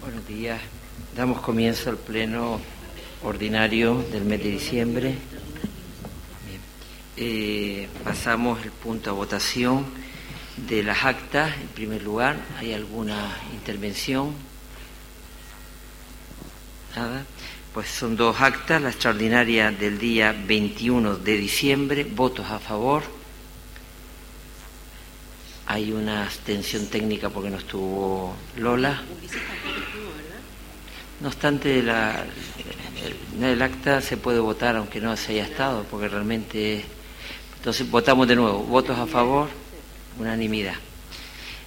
Buenos días. Damos comienzo al pleno ordinario del mes de diciembre. Eh, pasamos el punto a votación de las actas. En primer lugar, ¿hay alguna intervención? Nada. Pues son dos actas, la extraordinaria del día 21 de diciembre, votos a favor. Hay una abstención técnica porque no estuvo Lola. No obstante, la, el, acta se puede votar aunque no se haya estado, porque realmente... Entonces votamos de nuevo. Votos a favor, unanimidad.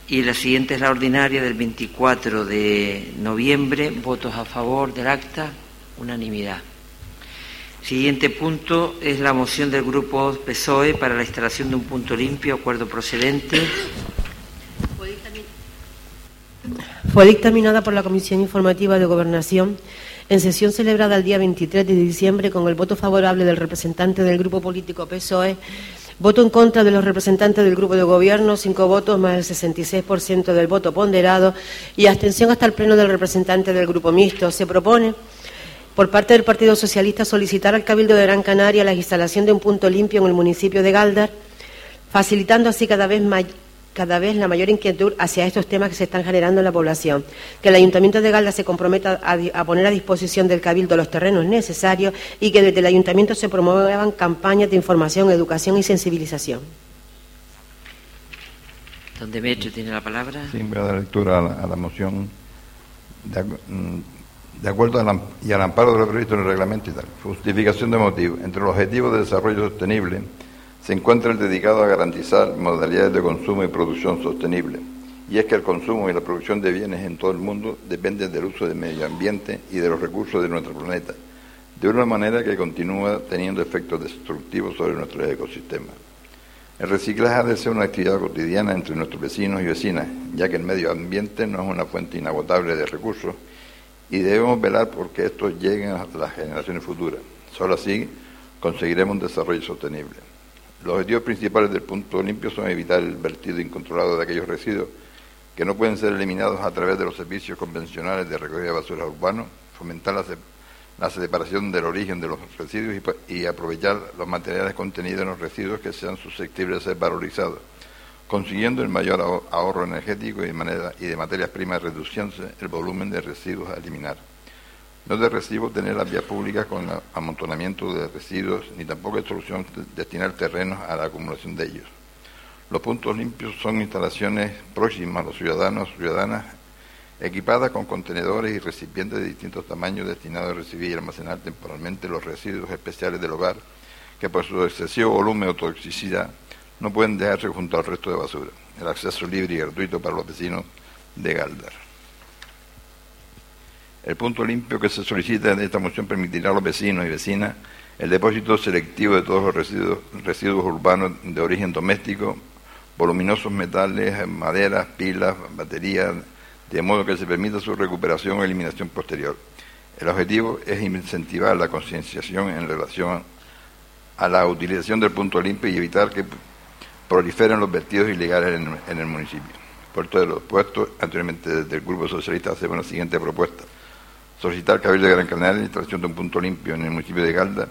Y la siguiente es la ordinaria del 24 de noviembre. Votos a favor del acta, unanimidad. Siguiente punto es la moción del grupo PSOE para la instalación de un punto limpio, acuerdo procedente. Fue dictaminada por la Comisión Informativa de Gobernación en sesión celebrada el día 23 de diciembre con el voto favorable del representante del grupo político PSOE, voto en contra de los representantes del grupo de gobierno, cinco votos más el 66% del voto ponderado y abstención hasta el pleno del representante del grupo mixto. Se propone por parte del Partido Socialista solicitar al Cabildo de Gran Canaria la instalación de un punto limpio en el municipio de Galdar, facilitando así cada vez más cada vez la mayor inquietud hacia estos temas que se están generando en la población. Que el Ayuntamiento de Galda se comprometa a, poner a disposición del Cabildo los terrenos necesarios y que desde el Ayuntamiento se promuevan campañas de información, educación y sensibilización. Don Demetrio tiene la palabra. Sí, voy a dar lectura a la, moción. Mm, de, acuerdo y al amparo de lo previsto en el reglamento y tal. Justificación de motivo. Entre los objetivos de desarrollo sostenible se encuentra el dedicado a garantizar modalidades de consumo y producción sostenible. Y es que el consumo y la producción de bienes en todo el mundo dependen del uso del medio ambiente y de los recursos de nuestro planeta, de una manera que continúa teniendo efectos destructivos sobre nuestro ecosistema. El reciclaje ha de ser una actividad cotidiana entre nuestros vecinos y vecinas, ya que el medio ambiente no es una fuente inagotable de recursos y debemos velar por que estos lleguen a las generaciones futuras. Solo así conseguiremos un desarrollo sostenible. Los objetivos principales del punto limpio son evitar el vertido incontrolado de aquellos residuos que no pueden ser eliminados a través de los servicios convencionales de recogida de basura urbanos, fomentar la, separación del origen de los residuos y, aprovechar los materiales contenidos en los residuos que sean susceptibles de ser valorizados, consiguiendo el mayor ahorro energético y, de materias primas reduciéndose el volumen de residuos a eliminar. No es de recibo tener las vías públicas con amontonamiento de residuos, ni tampoco es solución destinar terrenos a la acumulación de ellos. Los puntos limpios son instalaciones próximas a los ciudadanos y ciudadanas, equipadas con contenedores y recipientes de distintos tamaños destinados a recibir y almacenar temporalmente los residuos especiales del hogar, que por su excesivo volumen o toxicidad no pueden dejarse junto al resto de basura. El acceso libre y gratuito para los vecinos de Galdar. El punto limpio que se solicita en esta moción permitirá a los vecinos y vecinas el depósito selectivo de todos los residuos, residuos urbanos de origen doméstico, voluminosos metales, maderas, pilas, baterías, de modo que se permita su recuperación o eliminación posterior. El objetivo es incentivar la concienciación en relación a la utilización del punto limpio y evitar que proliferen los vertidos ilegales en, el municipio. Por todo lo puesto, anteriormente desde el Grupo Socialista hacemos la siguiente propuesta solicitar Cabildo de Gran Canaria la instalación de un punto limpio en el municipio de Galda,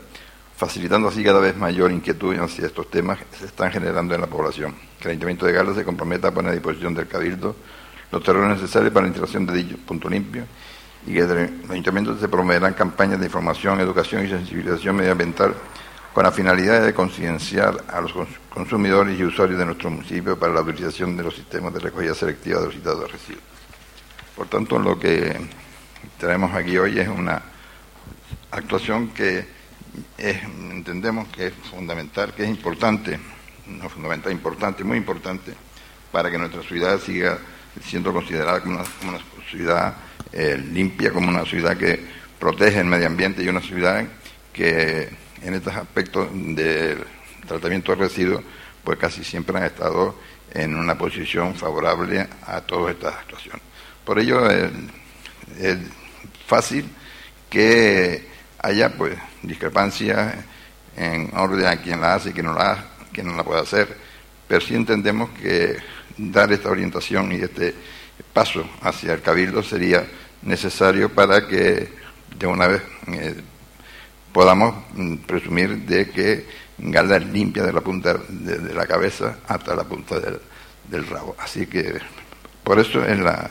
facilitando así cada vez mayor inquietud hacia estos temas que se están generando en la población. Que el Ayuntamiento de Galda se comprometa a poner a disposición del Cabildo los terrenos necesarios para la instalación de dicho punto limpio y que desde el Ayuntamiento se promoverán campañas de información, educación y sensibilización medioambiental con la finalidad de concienciar a los consumidores y usuarios de nuestro municipio para la utilización de los sistemas de recogida selectiva de los citados residuos. Por tanto, lo que traemos aquí hoy es una actuación que entendemos que es fundamental, que es importante, no fundamental, importante, muy importante, para que nuestra ciudad siga siendo considerada como una, ciudad eh, limpia, como una ciudad que protege el medio ambiente y una ciudad que en estos aspectos del tratamiento de residuos, pues casi siempre han estado en una posición favorable a todas estas actuaciones. Por ello, es fácil que haya pues discrepancias en orden a quien la hace y quien no la, quien no la puede hacer, pero sí entendemos que dar esta orientación y este paso hacia el cabildo sería necesario para que de una vez eh, podamos mm, presumir de que Galda es limpia de la punta de, la cabeza hasta la punta del, del, rabo. Así que por eso es la,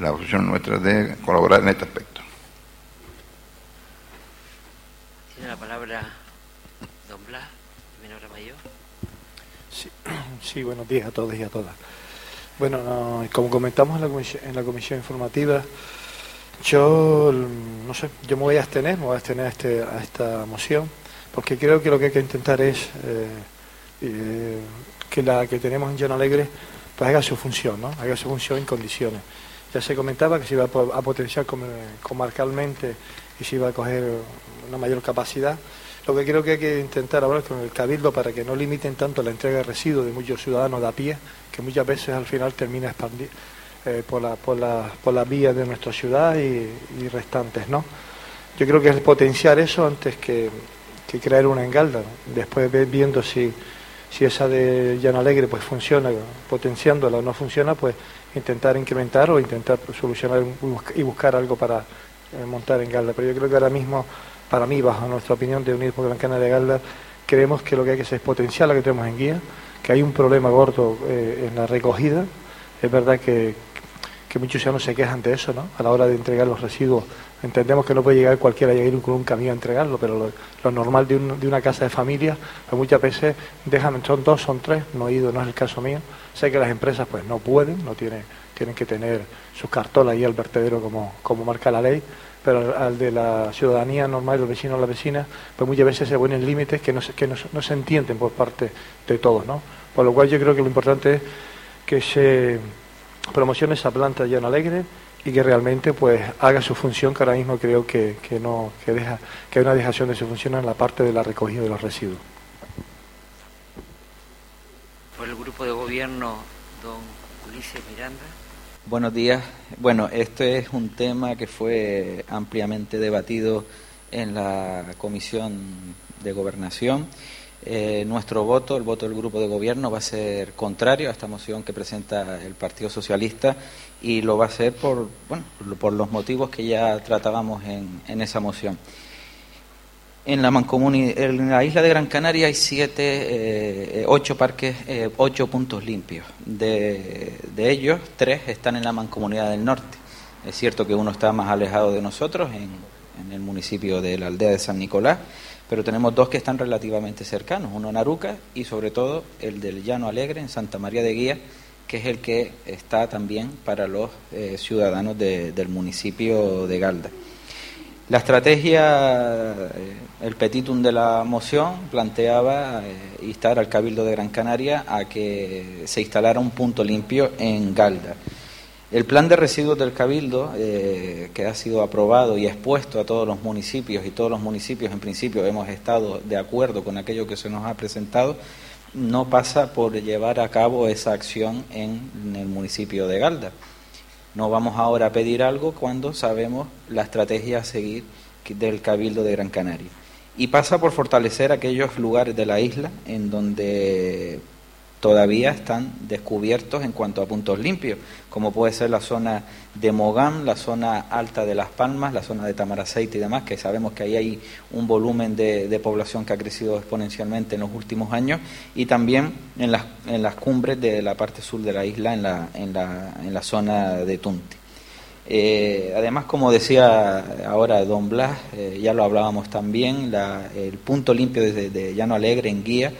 la opción nuestra de colaborar en este aspecto. Tiene la palabra don Blas, menor mayor. Sí, sí, buenos días a todos y a todas. Bueno, como comentamos en la, comisión, en la comisión informativa, yo no sé, yo me voy a abstener, me voy a abstener a, este, esta moción, porque creo que lo que hay que intentar es eh, eh, que la que tenemos en Llano Alegre pues haga su función, ¿no? Haga su función en condiciones. Ya se comentaba que se iba a potenciar comarcalmente y se iba a coger una mayor capacidad. Lo que creo que hay que intentar hablar con el Cabildo para que no limiten tanto la entrega de residuos de muchos ciudadanos de a pie, que muchas veces al final termina expandir eh, por, la, por, la, por las vías de nuestra ciudad y, restantes, ¿no? Yo creo que es potenciar eso antes que, crear una engalda. Después viendo si, si esa de Llano Alegre pues funciona, potenciándola o no funciona, pues intentar incrementar o intentar solucionar y buscar algo para eh, montar en Galda. Pero yo creo que ahora mismo para mí, bajo nuestra opinión de Unidos por Gran Canaria de Galda, creemos que lo que hay que hacer es potenciar lo que tenemos en guía, que hay un problema gordo eh, en la recogida. Es verdad que, muchos ciudadanos se quejan de eso, ¿no? A la hora de entregar los residuos. Entendemos que no puede llegar cualquiera a ir con un camión a entregarlo, pero lo, normal de, una casa de familia, pues muchas veces dejan, son dos, son tres, no he ido, no es el caso mío. Sé que las empresas pues no pueden, no tienen, tienen que tener sus cartolas ahí al vertedero como, marca la ley, pero al de la ciudadanía normal, los vecinos las vecinas, pues muchas veces se ponen límites que, no, que no, no, se entienden por parte de todos, ¿no? Por lo cual yo creo que lo importante es que se promocione esa planta en alegre y que realmente pues haga su función que ahora mismo creo que, que no que deja que hay una dejación de su función en la parte de la recogida de los residuos. Por el grupo de gobierno, don Ulises Miranda. Buenos días. Bueno, este es un tema que fue ampliamente debatido en la Comisión de Gobernación. Eh, nuestro voto, el voto del grupo de gobierno, va a ser contrario a esta moción que presenta el Partido Socialista y lo va a ser por, bueno, por los motivos que ya tratábamos en, en esa moción. En la, en la isla de Gran Canaria hay siete, eh, ocho parques, eh, ocho puntos limpios. De, ellos, tres están en la mancomunidad del norte. Es cierto que uno está más alejado de nosotros, en, en, el municipio de la aldea de San Nicolás, pero tenemos dos que están relativamente cercanos, uno en Aruca y sobre todo el del Llano Alegre en Santa María de Guía, que es el que está también para los eh, ciudadanos del municipio de Galda. La estrategia, eh, el petitum de la moción planteaba eh, instar al Cabildo de Gran Canaria a que se instalara un punto limpio en Galda. El plan de residuos del Cabildo, eh, que ha sido aprobado y expuesto a todos los municipios, y todos los municipios en principio hemos estado de acuerdo con aquello que se nos ha presentado, no pasa por llevar a cabo esa acción en el municipio de Galda. No vamos ahora a pedir algo cuando sabemos la estrategia a seguir del Cabildo de Gran Canaria. Y pasa por fortalecer aquellos lugares de la isla en donde todavía están descubiertos en cuanto a puntos limpios, como puede ser la zona de Mogán, la zona alta de Las Palmas, la zona de Tamaraceite y demás, que sabemos que ahí hay un volumen de, población que ha crecido exponencialmente en los últimos años, y también en las, en las cumbres de la parte sur de la isla, en la, en la, en la zona de Tunti. Eh, además, como decía ahora don Blas, eh, ya lo hablábamos también, el punto limpio desde de Llano Alegre en Guía,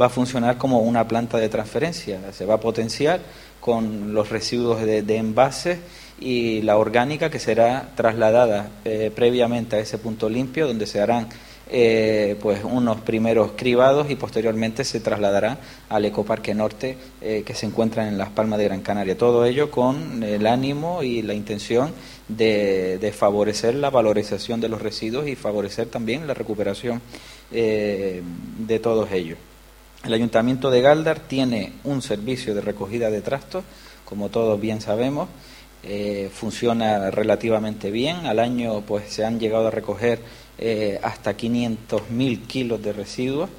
va a funcionar como una planta de transferencia, se va a potenciar con los residuos de, envases y la orgánica que será trasladada eh, previamente a ese punto limpio donde se harán eh, pues unos primeros cribados y posteriormente se trasladará al Ecoparque Norte eh, que se encuentra en Las Palmas de Gran Canaria. Todo ello con el ánimo y la intención de, de favorecer la valorización de los residuos y favorecer también la recuperación de todos ellos. El Ayuntamiento de Galdar tiene un servicio de recogida de trastos, como todos bien sabemos, eh, funciona relativamente bien. Al año pues se han llegado a recoger eh, hasta 500.000 kilos de residuos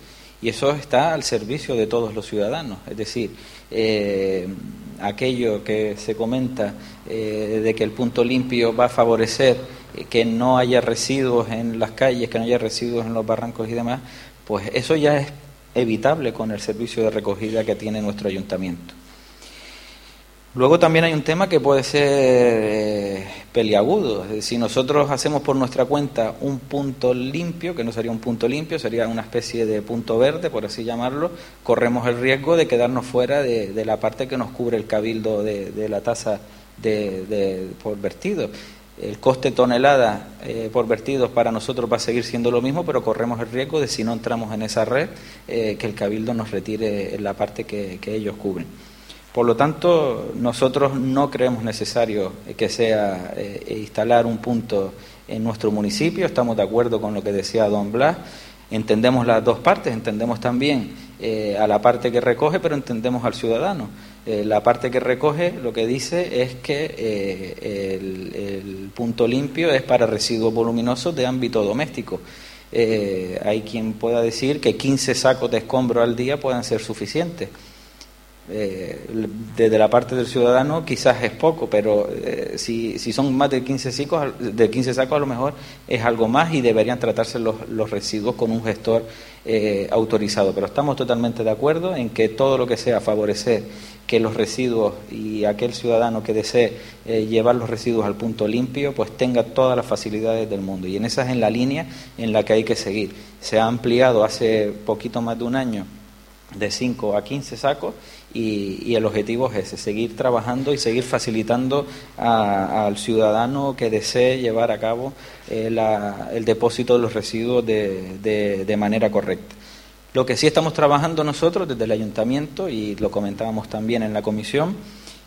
y eso está al servicio de todos los ciudadanos. Es decir, eh, aquello que se comenta eh, de que el punto limpio va a favorecer que no haya residuos en las calles, que no haya residuos en los barrancos y demás, pues eso ya es evitable con el servicio de recogida que tiene nuestro ayuntamiento. Luego también hay un tema que puede ser eh, peliagudo. Si nosotros hacemos por nuestra cuenta un punto limpio, que no sería un punto limpio, sería una especie de punto verde, por así llamarlo, corremos el riesgo de quedarnos fuera de, la parte que nos cubre el cabildo de, la tasa de, por vertido. El coste tonelada eh, por vertidos para nosotros va a seguir siendo lo mismo, pero corremos el riesgo de si no entramos en esa red, eh, que el cabildo nos retire la parte que ellos cubren. Por lo tanto, nosotros no creemos necesario que sea eh, instalar un punto en nuestro municipio, estamos de acuerdo con lo que decía don Blas, entendemos las dos partes, entendemos también eh, a la parte que recoge, pero entendemos al ciudadano. Eh, la parte que recoge lo que dice es que el, el, punto limpio es para residuos voluminosos de ámbito doméstico. hay quien pueda decir que 15 sacos de escombro al día puedan ser suficientes eh, desde la parte del ciudadano quizás es poco, pero eh, si, si, son más de 15, sacos, de 15 sacos a lo mejor es algo más y deberían tratarse los, los residuos con un gestor eh, autorizado. Pero estamos totalmente de acuerdo en que todo lo que sea favorecer que los residuos y aquel ciudadano que desee llevar los residuos al punto limpio, pues tenga todas las facilidades del mundo. Y en esa es en la línea en la que hay que seguir. Se ha ampliado hace poquito más de un año de 5 a 15 sacos y, el objetivo es ese, seguir trabajando y seguir facilitando al ciudadano que desee llevar a cabo eh, el depósito de los residuos de, manera correcta. Lo que sí estamos trabajando nosotros desde el ayuntamiento, y lo comentábamos también en la comisión,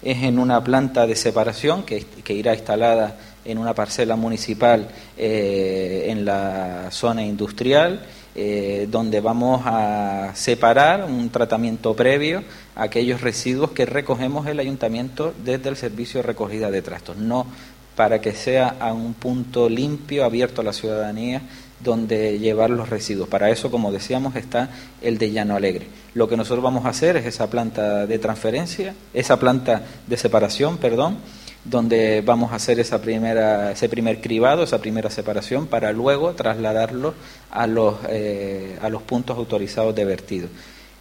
es en una planta de separación que, irá instalada en una parcela municipal eh, en la zona industrial eh, donde vamos a separar un tratamiento previo a aquellos residuos que recogemos el ayuntamiento desde el servicio de recogida de trastos, no para que sea a un punto limpio, abierto a la ciudadanía, donde llevar los residuos. Para eso, como decíamos, está el de Llano Alegre. Lo que nosotros vamos a hacer es esa planta de transferencia, esa planta de separación, perdón, donde vamos a hacer esa primera, ese primer cribado, esa primera separación, para luego trasladarlo a los, eh, a los puntos autorizados de vertido.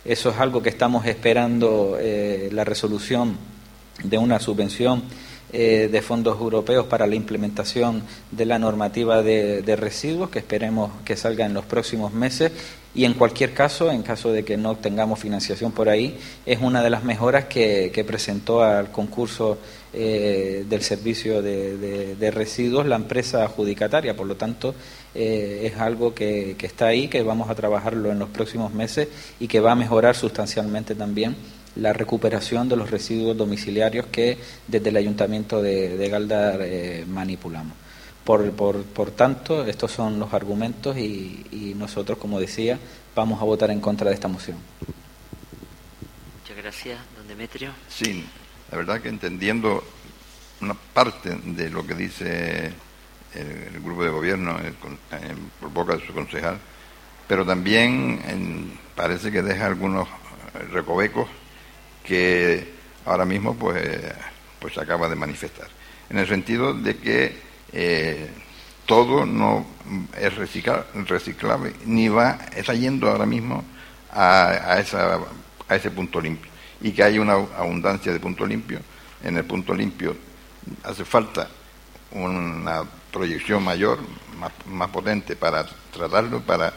Eso es algo que estamos esperando eh, la resolución de una subvención eh, de fondos europeos para la implementación de la normativa de, residuos, que esperemos que salga en los próximos meses. Y en cualquier caso, en caso de que no tengamos financiación por ahí, es una de las mejoras que, que presentó al concurso eh, del servicio de, residuos la empresa adjudicataria. Por lo tanto, eh, es algo que, está ahí, que vamos a trabajarlo en los próximos meses y que va a mejorar sustancialmente también la recuperación de los residuos domiciliarios que desde el Ayuntamiento de, Galdar eh, manipulamos. Por, por, por, tanto, estos son los argumentos y, y nosotros, como decía, vamos a votar en contra de esta moción. Muchas gracias, don Demetrio. Sí, la verdad que entendiendo una parte de lo que dice el, grupo de gobierno por boca de su concejal, pero también parece que deja algunos recovecos que ahora mismo pues, pues acaba de manifestar. En el sentido de que eh, todo no es reciclable ni va, está yendo ahora mismo a, a, esa, a ese punto limpio y que hay una abundancia de punto limpio. En el punto limpio hace falta una proyección mayor, más, potente para tratarlo, para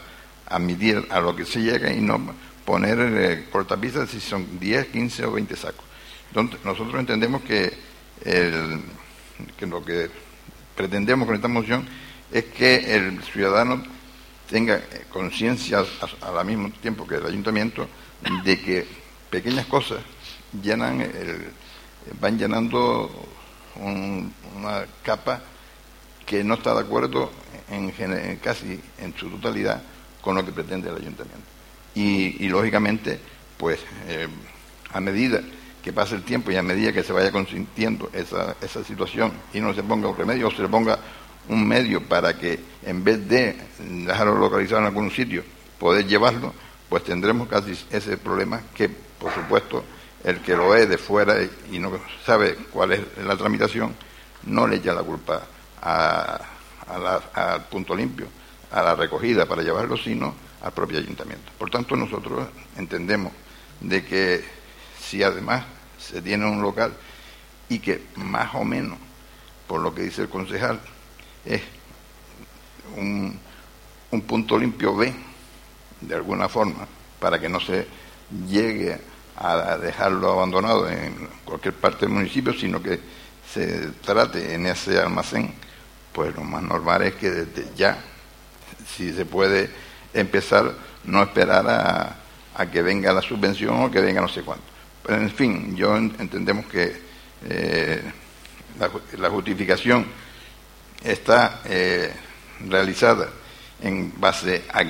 admitir a lo que se llega y no poner eh, cortapisas si son 10, 15 o 20 sacos. Entonces, nosotros entendemos que, que lo que pretendemos con esta moción es que el ciudadano tenga conciencia al mismo tiempo que el ayuntamiento de que pequeñas cosas llenan van llenando una capa que no está de acuerdo en, casi en su totalidad con lo que pretende el ayuntamiento. Y, lógicamente, pues eh, a medida que pase el tiempo y a medida que se vaya consintiendo esa, esa situación y no se ponga un remedio o se le ponga un medio para que en vez de dejarlo localizado en algún sitio, poder llevarlo, pues tendremos casi ese problema que, por supuesto, el que lo ve de fuera y no sabe cuál es la tramitación, no le echa la culpa al punto limpio, a la recogida para llevarlo, sino al propio ayuntamiento. Por tanto, nosotros entendemos de que si además se tiene un local y que más o menos, por lo que dice el concejal, es un, un punto limpio B, de alguna forma, para que no se llegue a dejarlo abandonado en cualquier parte del municipio, sino que se trate en ese almacén, pues lo más normal es que desde ya, si se puede empezar, no esperar a, que venga la subvención o que venga no sé cuánto. Pero en fin, yo entendemos que eh, la, justificación está eh, realizada en base a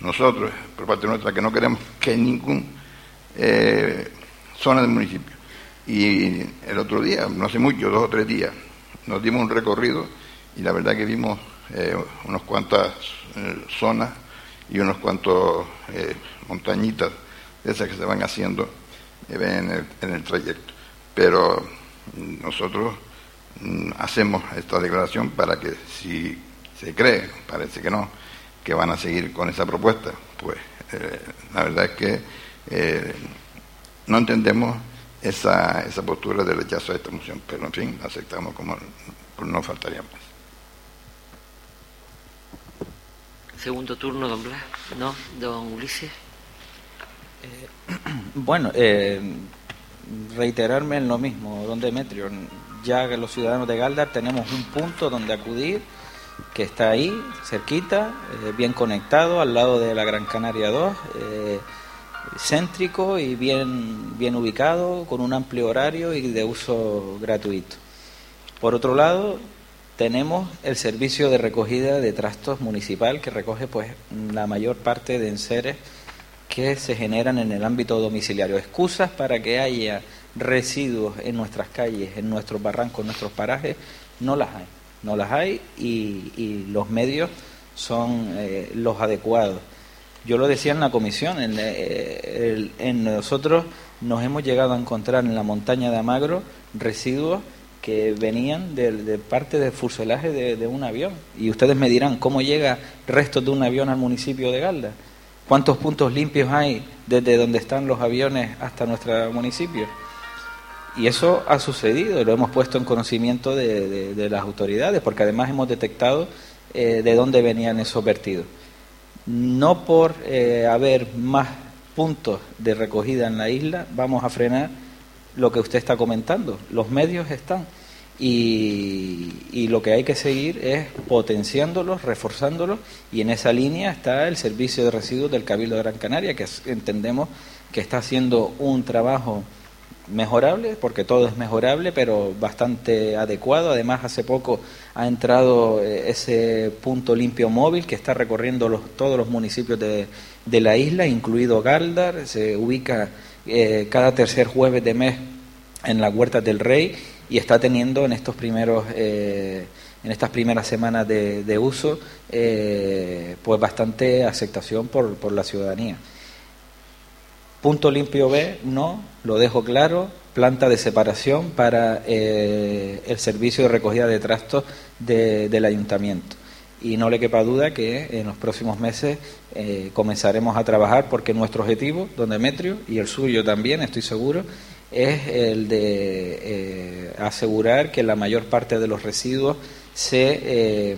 nosotros, por parte nuestra, que no queremos que ningún eh, zona del municipio. Y el otro día, no hace mucho, dos o tres días, nos dimos un recorrido y la verdad que vimos eh, unas cuantas eh, zonas y unos cuantos eh, montañitas esas que se van haciendo en el, en el trayecto. Pero nosotros mm, hacemos esta declaración para que si se cree, parece que no, que van a seguir con esa propuesta, pues la verdad es que eh, no entendemos esa, esa postura de rechazo a esta moción, pero en fin, aceptamos como no faltaría más. Segundo turno, don Blas. No, don Ulises. Eh, bueno, eh, reiterarme en lo mismo, don Demetrio. Ya que los ciudadanos de Galdar tenemos un punto donde acudir que está ahí, cerquita, bien conectado, al lado de la Gran Canaria 2 céntrico y bien, bien ubicado, con un amplio horario y de uso gratuito. Por otro lado, tenemos el servicio de recogida de trastos municipal que recoge pues la mayor parte de enseres que se generan en el ámbito domiciliario. Excusas para que haya residuos en nuestras calles, en nuestros barrancos, en nuestros parajes, no las hay. No las hay y, los medios son eh, los adecuados. Yo lo decía en la comisión, eh, en, nosotros nos hemos llegado a encontrar en la montaña de Amagro residuos que venían de, parte del fuselaje de, un avión. Y ustedes me dirán, ¿cómo llega restos de un avión al municipio de Galda? ¿Cuántos puntos limpios hay desde donde están los aviones hasta nuestro municipio? Y eso ha sucedido, lo hemos puesto en conocimiento de, las autoridades, porque además hemos detectado eh, de dónde venían esos vertidos no por eh, haber más puntos de recogida en la isla vamos a frenar lo que usted está comentando. Los medios están y, lo que hay que seguir es potenciándolos, reforzándolos y en esa línea está el servicio de residuos del Cabildo de Gran Canaria que entendemos que está haciendo un trabajo mejorable, porque todo es mejorable, pero bastante adecuado. Además, hace poco ha entrado eh, ese punto limpio móvil que está recorriendo los, todos los municipios de, de la isla, incluido Galdar. Se ubica eh, cada tercer jueves de mes en la Huerta del Rey y está teniendo en estos primeros eh, en estas primeras semanas de, de uso pues bastante aceptación por, por la ciudadanía. Punto limpio B, no, lo dejo claro, planta de separación para eh, el servicio de recogida de trastos del ayuntamiento. Y no le quepa duda que en los próximos meses eh, comenzaremos a trabajar porque nuestro objetivo, don Demetrio, y el suyo también, estoy seguro, es el de eh, asegurar que la mayor parte de los residuos se,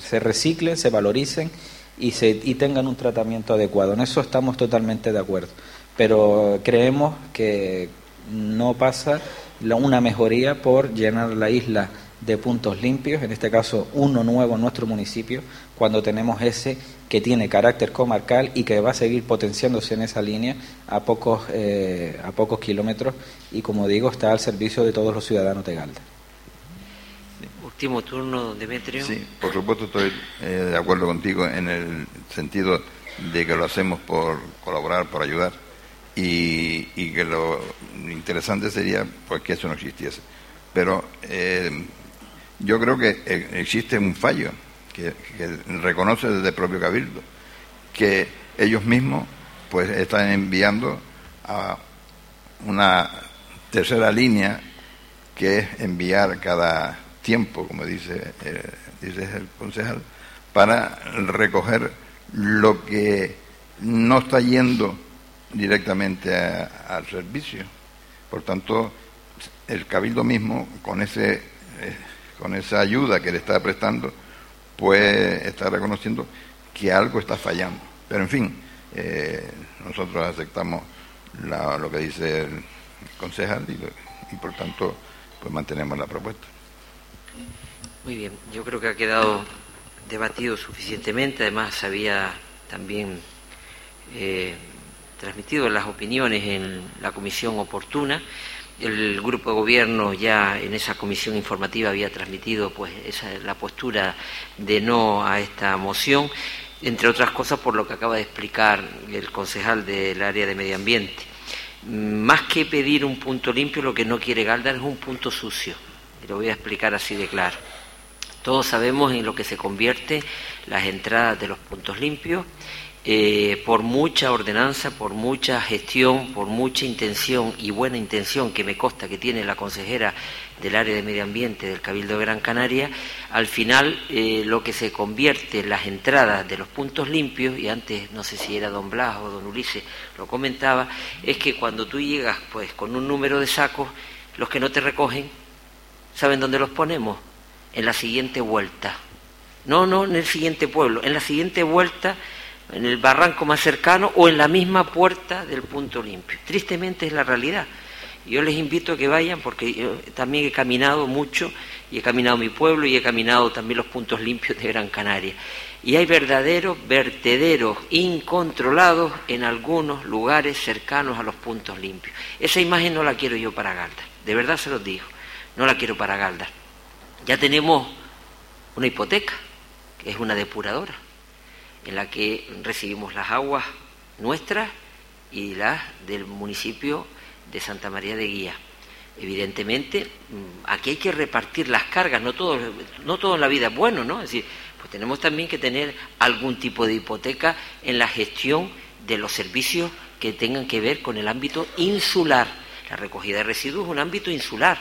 se reciclen, se valoricen y, se, y tengan un tratamiento adecuado. En eso estamos totalmente de acuerdo. Pero creemos que no pasa una mejoría por llenar la isla de puntos limpios, en este caso uno nuevo en nuestro municipio, cuando tenemos ese que tiene carácter comarcal y que va a seguir potenciándose en esa línea a pocos, eh, a pocos kilómetros y, como digo, está al servicio de todos los ciudadanos de Galda último turno, Demetrio. Sí, por supuesto estoy eh, de acuerdo contigo en el sentido de que lo hacemos por colaborar, por ayudar, y, que lo interesante sería pues que eso no existiese. Pero eh, yo creo que eh, existe un fallo que, reconoce desde el propio Cabildo, que ellos mismos pues están enviando a una tercera línea que es enviar cada tiempo, como dice, eh, dice el concejal, para recoger lo que no está yendo directamente al servicio. Por tanto, el cabildo mismo, con ese eh, con esa ayuda que le está prestando, puede estar reconociendo que algo está fallando. Pero en fin, eh, nosotros aceptamos lo que dice el concejal y, y por tanto pues mantenemos la propuesta. Muy bien, yo creo que ha quedado debatido suficientemente, además había también eh, transmitido las opiniones en la comisión oportuna. El grupo de gobierno ya en esa comisión informativa había transmitido pues esa, la postura de no a esta moción, entre otras cosas por lo que acaba de explicar el concejal del área de medio ambiente. Más que pedir un punto limpio, lo que no quiere Galdar es un punto sucio. Lo voy a explicar así de claro. Todos sabemos en lo que se convierte las entradas de los puntos limpios eh, por mucha ordenanza, por mucha gestión, por mucha intención y buena intención que me consta que tiene la consejera del área de medio ambiente del Cabildo de Gran Canaria, al final eh, lo que se convierte en las entradas de los puntos limpios, y antes no sé si era don Blas o don Ulises lo comentaba, es que cuando tú llegas pues con un número de sacos, los que no te recogen, ¿saben dónde los ponemos? En la siguiente vuelta. No, no en el siguiente pueblo, en la siguiente vuelta en el barranco más cercano o en la misma puerta del punto limpio. Tristemente es la realidad. Yo les invito a que vayan porque yo también he caminado mucho y he caminado mi pueblo y he caminado también los puntos limpios de Gran Canaria. Y hay verdaderos vertederos incontrolados en algunos lugares cercanos a los puntos limpios. Esa imagen no la quiero yo para Galda, de verdad se los digo, no la quiero para Galda. Ya tenemos una hipoteca, que es una depuradora en la que recibimos las aguas nuestras y las del municipio de Santa María de Guía. Evidentemente, mm, aquí hay que repartir las cargas, no todo, no todo en la vida es bueno, ¿no? Es decir, pues tenemos también que tener algún tipo de hipoteca en la gestión de los servicios que tengan que ver con el ámbito insular. La recogida de residuos es un ámbito insular.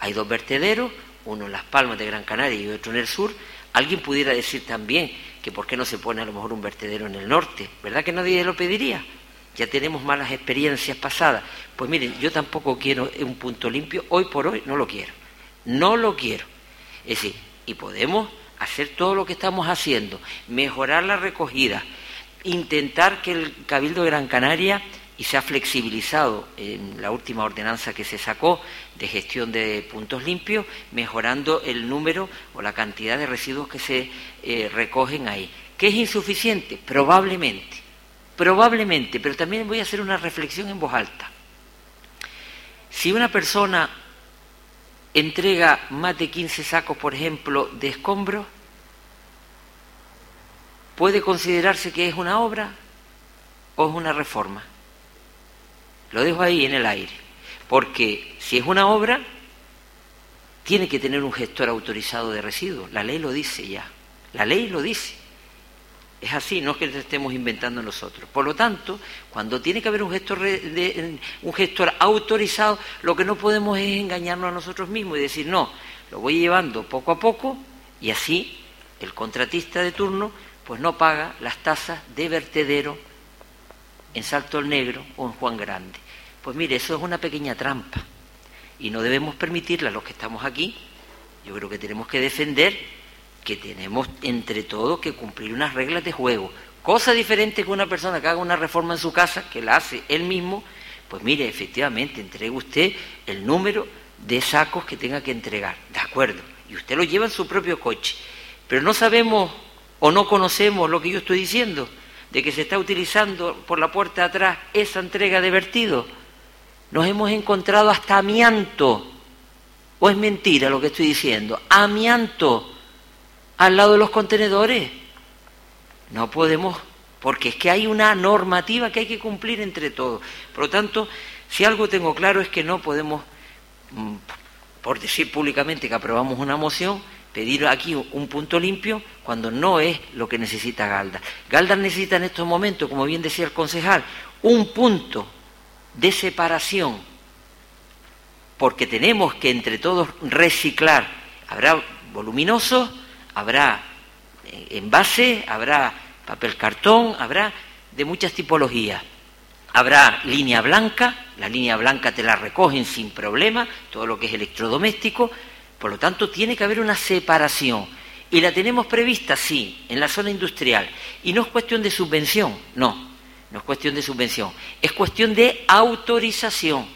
Hay dos vertederos, uno en Las Palmas de Gran Canaria y otro en el sur. Alguien pudiera decir también que por qué no se pone a lo mejor un vertedero en el norte, ¿verdad que nadie lo pediría? Ya tenemos malas experiencias pasadas. Pues miren, yo tampoco quiero un punto limpio, hoy por hoy no lo quiero, no lo quiero. Es decir, y podemos hacer todo lo que estamos haciendo, mejorar la recogida, intentar que el Cabildo de Gran Canaria y se ha flexibilizado en la última ordenanza que se sacó de gestión de puntos limpios, mejorando el número o la cantidad de residuos que se eh, recogen ahí. ¿Qué es insuficiente? Probablemente, probablemente, pero también voy a hacer una reflexión en voz alta. Si una persona entrega más de 15 sacos, por ejemplo, de escombros, ¿puede considerarse que es una obra o es una reforma? Lo dejo ahí en el aire. Porque si es una obra, tiene que tener un gestor autorizado de residuos. La ley lo dice ya. La ley lo dice. Es así, no es que lo estemos inventando nosotros. Por lo tanto, cuando tiene que haber un gestor, un gestor autorizado, lo que no podemos es engañarnos a nosotros mismos y decir, no, lo voy llevando poco a poco y así el contratista de turno pues no paga las tasas de vertedero en Salto el Negro o en Juan Grande. Pues mire, eso es una pequeña trampa y no debemos permitirla a los que estamos aquí. Yo creo que tenemos que defender que tenemos entre todos que cumplir unas reglas de juego. Cosa diferente que una persona que haga una reforma en su casa, que la hace él mismo, pues mire, efectivamente, entregue usted el número de sacos que tenga que entregar, de acuerdo, y usted lo lleva en su propio coche. Pero no sabemos o no conocemos lo que yo estoy diciendo de que se está utilizando por la puerta de atrás esa entrega de vertido. Nos hemos encontrado hasta amianto. ¿O es mentira lo que estoy diciendo? Amianto al lado de los contenedores. No podemos, porque es que hay una normativa que hay que cumplir entre todos. Por lo tanto, si algo tengo claro es que no podemos, mm, por decir públicamente que aprobamos una moción, pedir aquí un punto limpio cuando no es lo que necesita Galda. Galda necesita en estos momentos, como bien decía el concejal, un punto de separación porque tenemos que entre todos reciclar. Habrá voluminosos, habrá eh, envase, habrá papel cartón, habrá de muchas tipologías. Habrá línea blanca, la línea blanca te la recogen sin problema, todo lo que es electrodoméstico, por lo tanto tiene que haber una separación. Y la tenemos prevista, sí, en la zona industrial. Y no es cuestión de subvención, no, no es cuestión de subvención, es cuestión de autorización,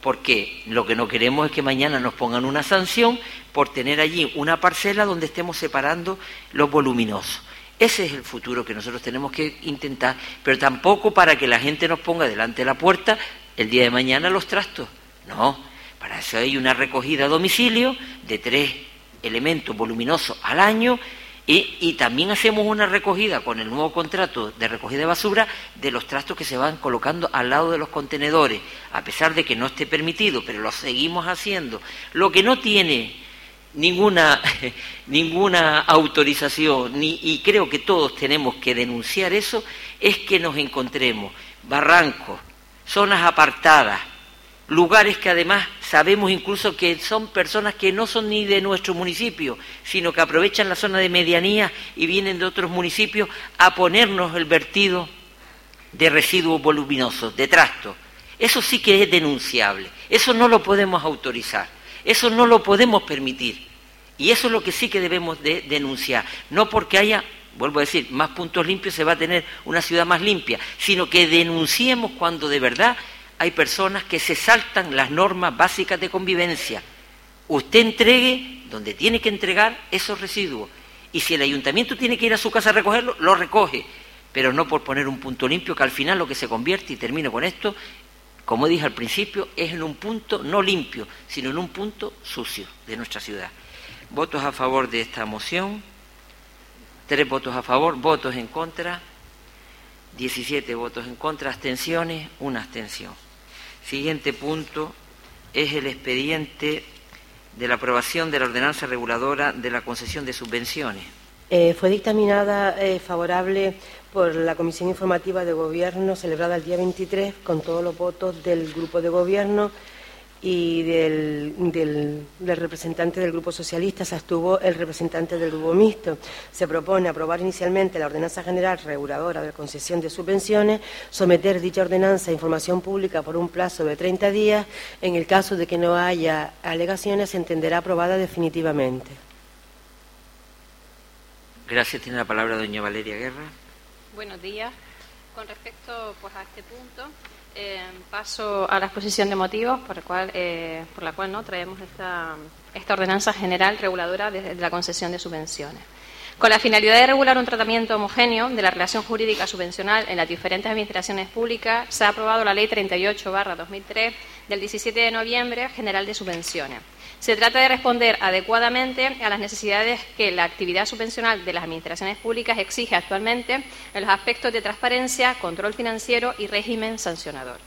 porque lo que no queremos es que mañana nos pongan una sanción por tener allí una parcela donde estemos separando los voluminosos. Ese es el futuro que nosotros tenemos que intentar, pero tampoco para que la gente nos ponga delante de la puerta el día de mañana los trastos. No, para eso hay una recogida a domicilio de tres elementos voluminosos al año y, también hacemos una recogida con el nuevo contrato de recogida de basura de los trastos que se van colocando al lado de los contenedores, a pesar de que no esté permitido, pero lo seguimos haciendo. Lo que no tiene ninguna, ninguna autorización, ni, y creo que todos tenemos que denunciar eso, es que nos encontremos barrancos, zonas apartadas, lugares que además sabemos incluso que son personas que no son ni de nuestro municipio, sino que aprovechan la zona de medianía y vienen de otros municipios a ponernos el vertido de residuos voluminosos, de trastos. Eso sí que es denunciable, eso no lo podemos autorizar, eso no lo podemos permitir. Y eso es lo que sí que debemos de denunciar, no porque haya vuelvo a decir, más puntos limpios se va a tener una ciudad más limpia, sino que denunciemos cuando de verdad hay personas que se saltan las normas básicas de convivencia. Usted entregue donde tiene que entregar esos residuos. Y si el ayuntamiento tiene que ir a su casa a recogerlo, lo recoge. Pero no por poner un punto limpio, que al final lo que se convierte, y termino con esto, como dije al principio, es en un punto no limpio, sino en un punto sucio de nuestra ciudad. Votos a favor de esta moción. Tres votos a favor, votos en contra. 17 votos en contra, abstenciones, una abstención. Siguiente punto es el expediente de la aprobación de la ordenanza reguladora de la concesión de subvenciones. Eh, fue dictaminada eh, favorable por la Comisión Informativa de Gobierno celebrada el día 23 con todos los votos del Grupo de Gobierno y del, del, representante del Grupo Socialista se abstuvo el representante del Grupo Mixto. Se propone aprobar inicialmente la Ordenanza General Reguladora de la Concesión de Subvenciones, someter dicha ordenanza a información pública por un plazo de 30 días. En el caso de que no haya alegaciones, se entenderá aprobada definitivamente. Gracias. Tiene la palabra doña Valeria Guerra. Buenos días. Con respecto pues, a este punto, eh, paso a la exposición de motivos por, cual, eh, por la cual no traemos esta, esta ordenanza general reguladora de, la concesión de subvenciones. Con la finalidad de regular un tratamiento homogéneo de la relación jurídica subvencional en las diferentes administraciones públicas, se ha aprobado la Ley 38-2003 del 17 de noviembre General de Subvenciones. Se trata de responder adecuadamente a las necesidades que la actividad subvencional de las administraciones públicas exige actualmente en los aspectos de transparencia, control financiero y régimen sancionador.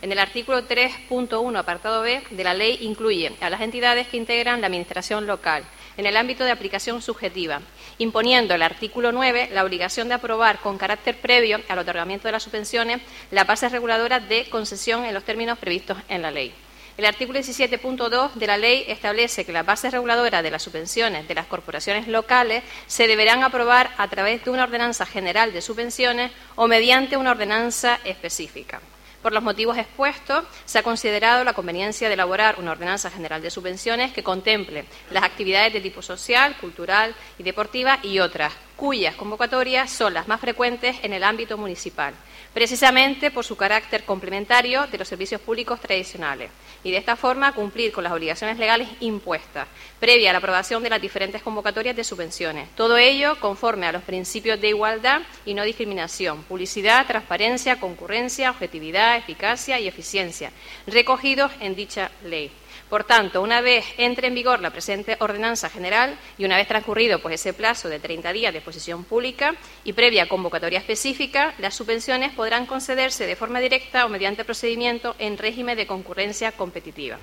En el artículo 3.1, apartado B de la ley, incluye a las entidades que integran la administración local en el ámbito de aplicación subjetiva, imponiendo el artículo 9 la obligación de aprobar con carácter previo al otorgamiento de las subvenciones la base reguladora de concesión en los términos previstos en la ley. El artículo 17.2 de la ley establece que las bases reguladoras de las subvenciones de las corporaciones locales se deberán aprobar a través de una ordenanza general de subvenciones o mediante una ordenanza específica. Por los motivos expuestos, se ha considerado la conveniencia de elaborar una ordenanza general de subvenciones que contemple las actividades de tipo social, cultural y deportiva y otras, cuyas convocatorias son las más frecuentes en el ámbito municipal precisamente por su carácter complementario de los servicios públicos tradicionales, y de esta forma cumplir con las obligaciones legales impuestas, previa a la aprobación de las diferentes convocatorias de subvenciones. Todo ello conforme a los principios de igualdad y no discriminación, publicidad, transparencia, concurrencia, objetividad, eficacia y eficiencia, recogidos en dicha ley. Por tanto, una vez entre en vigor la presente ordenanza general y una vez transcurrido pues, ese plazo de 30 días de exposición pública y previa convocatoria específica, las subvenciones podrán concederse de forma directa o mediante procedimiento en régimen de concurrencia competitiva.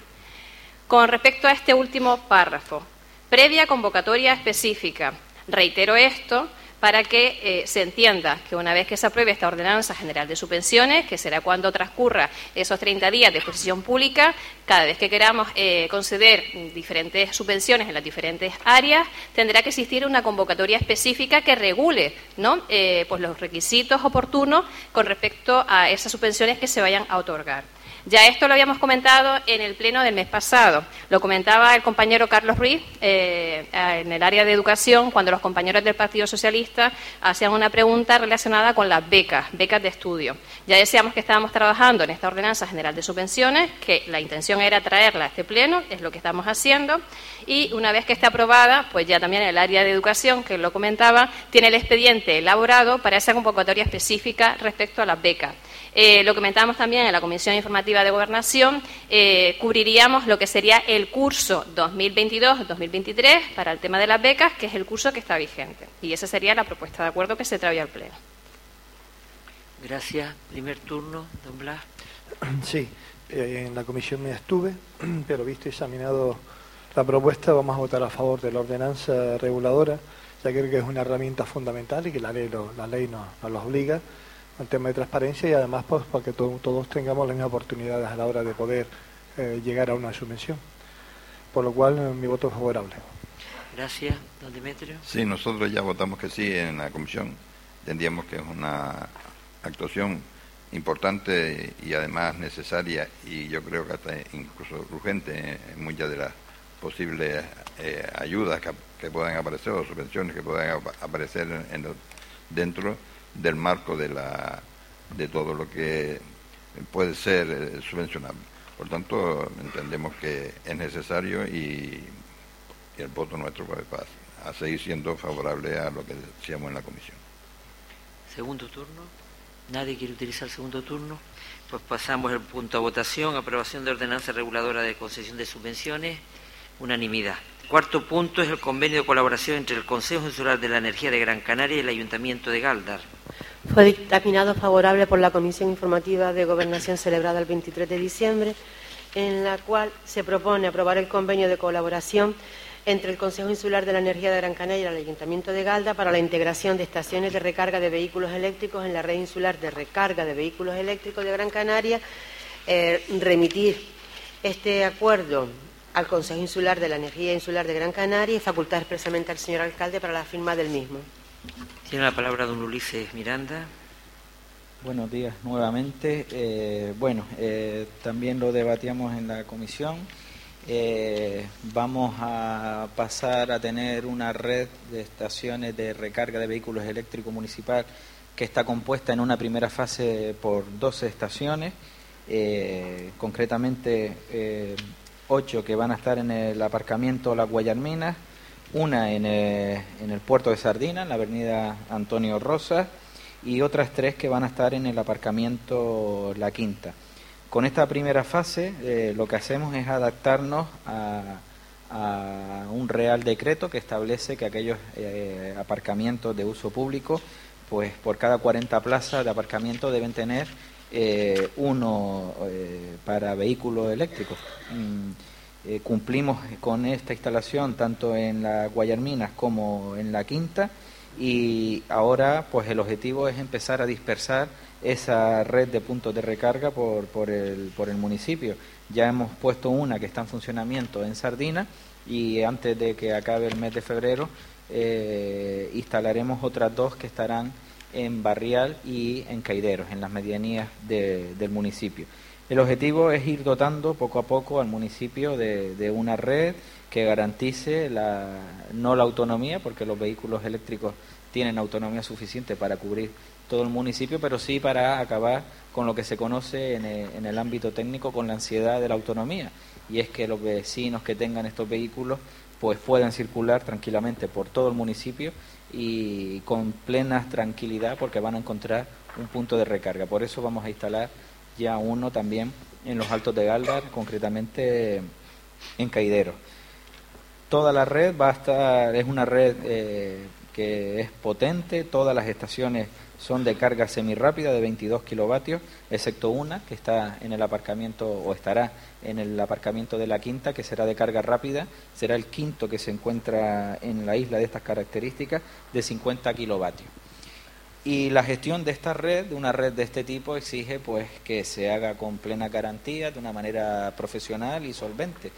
Con respecto a este último párrafo, previa convocatoria específica, reitero esto para que eh, se entienda que una vez que se apruebe esta ordenanza general de subvenciones, que será cuando transcurra esos 30 días de exposición pública, cada vez que queramos eh, conceder diferentes subvenciones en las diferentes áreas, tendrá que existir una convocatoria específica que regule ¿no? Eh, pues los requisitos oportunos con respecto a esas subvenciones que se vayan a otorgar. Ya esto lo habíamos comentado en el pleno del mes pasado. Lo comentaba el compañero Carlos Ruiz eh, en el área de educación cuando los compañeros del Partido Socialista hacían una pregunta relacionada con las becas, becas de estudio. Ya decíamos que estábamos trabajando en esta ordenanza general de subvenciones, que la intención era traerla a este pleno, es lo que estamos haciendo, y una vez que esté aprobada, pues ya también el área de educación, que lo comentaba, tiene el expediente elaborado para esa convocatoria específica respecto a las becas. Eh, lo comentábamos también en la Comisión Informativa de Gobernación, eh, cubriríamos lo que sería el curso 2022-2023 para el tema de las becas, que es el curso que está vigente. Y esa sería la propuesta de acuerdo que se trae al Pleno. Gracias. Primer turno, don Blas. Sí, eh, en la comisión me estuve, pero visto y examinado la propuesta, vamos a votar a favor de la ordenanza reguladora, ya creo que es una herramienta fundamental y que la ley, la ley nos, nos obliga al tema de transparencia y además pues, para que todos tengamos las mismas oportunidades a la hora de poder eh, llegar a una subvención. Por lo cual, eh, mi voto es favorable. Gracias, don Demetrio. Sí, nosotros ya votamos que sí en la comisión. Entendíamos que es una actuación importante y además necesaria y yo creo que hasta incluso urgente en muchas de las posibles eh, ayudas que, puedan aparecer o subvenciones que puedan aparecer en, dentro del marco de, la, de todo lo que puede ser eh, subvencionable. Por tanto, entendemos que es necesario y, el voto nuestro puede a seguir siendo favorable a lo que decíamos en la comisión. Segundo turno. ¿Nadie quiere utilizar el segundo turno? Pues pasamos el punto a votación, aprobación de ordenanza reguladora de concesión de subvenciones, unanimidad. Cuarto punto es el convenio de colaboración entre el Consejo Insular de la Energía de Gran Canaria y el Ayuntamiento de Galdar. Fue dictaminado favorable por la Comisión Informativa de Gobernación celebrada el 23 de diciembre, en la cual se propone aprobar el convenio de colaboración entre el Consejo Insular de la Energía de Gran Canaria y el Ayuntamiento de Galda para la integración de estaciones de recarga de vehículos eléctricos en la red insular de recarga de vehículos eléctricos de Gran Canaria, eh, remitir este acuerdo al Consejo Insular de la Energía Insular de Gran Canaria y facultar expresamente al señor alcalde para la firma del mismo. Tiene la palabra don Ulises Miranda. Buenos días nuevamente. Eh, bueno, eh, también lo debatíamos en la comisión. Eh, vamos a pasar a tener una red de estaciones de recarga de vehículos eléctricos municipal que está compuesta en una primera fase por 12 estaciones, concretamente ocho que van a estar en el aparcamiento Las Guayarminas, una en el, en el puerto de Sardina, en la avenida Antonio Rosas, y otras tres que van a estar en el aparcamiento La Quinta. Con esta primera fase eh, lo que hacemos es adaptarnos a, un real decreto que establece que aquellos eh, aparcamientos de uso público, pues por cada 40 plazas de aparcamiento deben tener eh, uno para vehículos eléctricos. Mm, eh, cumplimos con esta instalación tanto en la Guayarminas como en la Quinta y ahora pues el objetivo es empezar a dispersar esa red de puntos de recarga por, por, el, por el municipio. Ya hemos puesto una que está en funcionamiento en Sardina y antes de que acabe el mes de febrero eh, instalaremos otras dos que estarán en Barrial y en Caideros, en las medianías del municipio. El objetivo es ir dotando poco a poco al municipio de, una red que garantice la, no la autonomía, porque los vehículos eléctricos tienen autonomía suficiente para cubrir todo el municipio, pero sí para acabar con lo que se conoce en el, en el ámbito técnico con la ansiedad de la autonomía, y es que los vecinos que tengan estos vehículos pues puedan circular tranquilamente por todo el municipio y con plena tranquilidad porque van a encontrar un punto de recarga. Por eso vamos a instalar ya uno también en los Altos de Galdar, concretamente en Caidero. Toda la red va a estar, es una red eh, que es potente, todas las estaciones son de carga semirápida de 22 kilovatios, excepto una que está en el aparcamiento o estará en el aparcamiento de la quinta, que será de carga rápida, será el quinto que se encuentra en la isla de estas características, de 50 kilovatios. Y la gestión de esta red, de una red de este tipo, exige pues que se haga con plena garantía, de una manera profesional y solvente.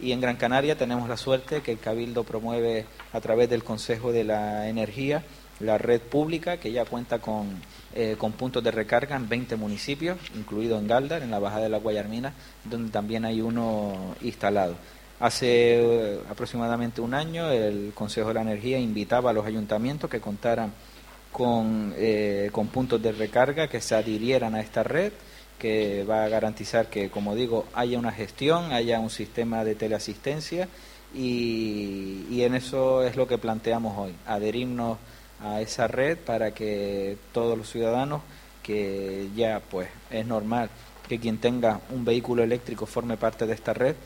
Y en Gran Canaria tenemos la suerte que el Cabildo promueve a través del Consejo de la Energía la red pública que ya cuenta con, eh, con puntos de recarga en 20 municipios, incluido en Galdar, en la Baja de la Guayarmina, donde también hay uno instalado. Hace eh, aproximadamente un año el Consejo de la Energía invitaba a los ayuntamientos que contaran con, eh, con puntos de recarga que se adhirieran a esta red que va a garantizar que, como digo, haya una gestión, haya un sistema de teleasistencia y, y en eso es lo que planteamos hoy, adherirnos a esa red para que todos los ciudadanos, que ya pues es normal que quien tenga un vehículo eléctrico forme parte de esta red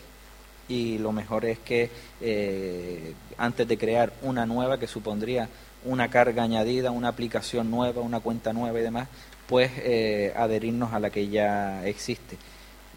y lo mejor es que eh, antes de crear una nueva que supondría una carga añadida, una aplicación nueva, una cuenta nueva y demás, pues eh, adherirnos a la que ya existe.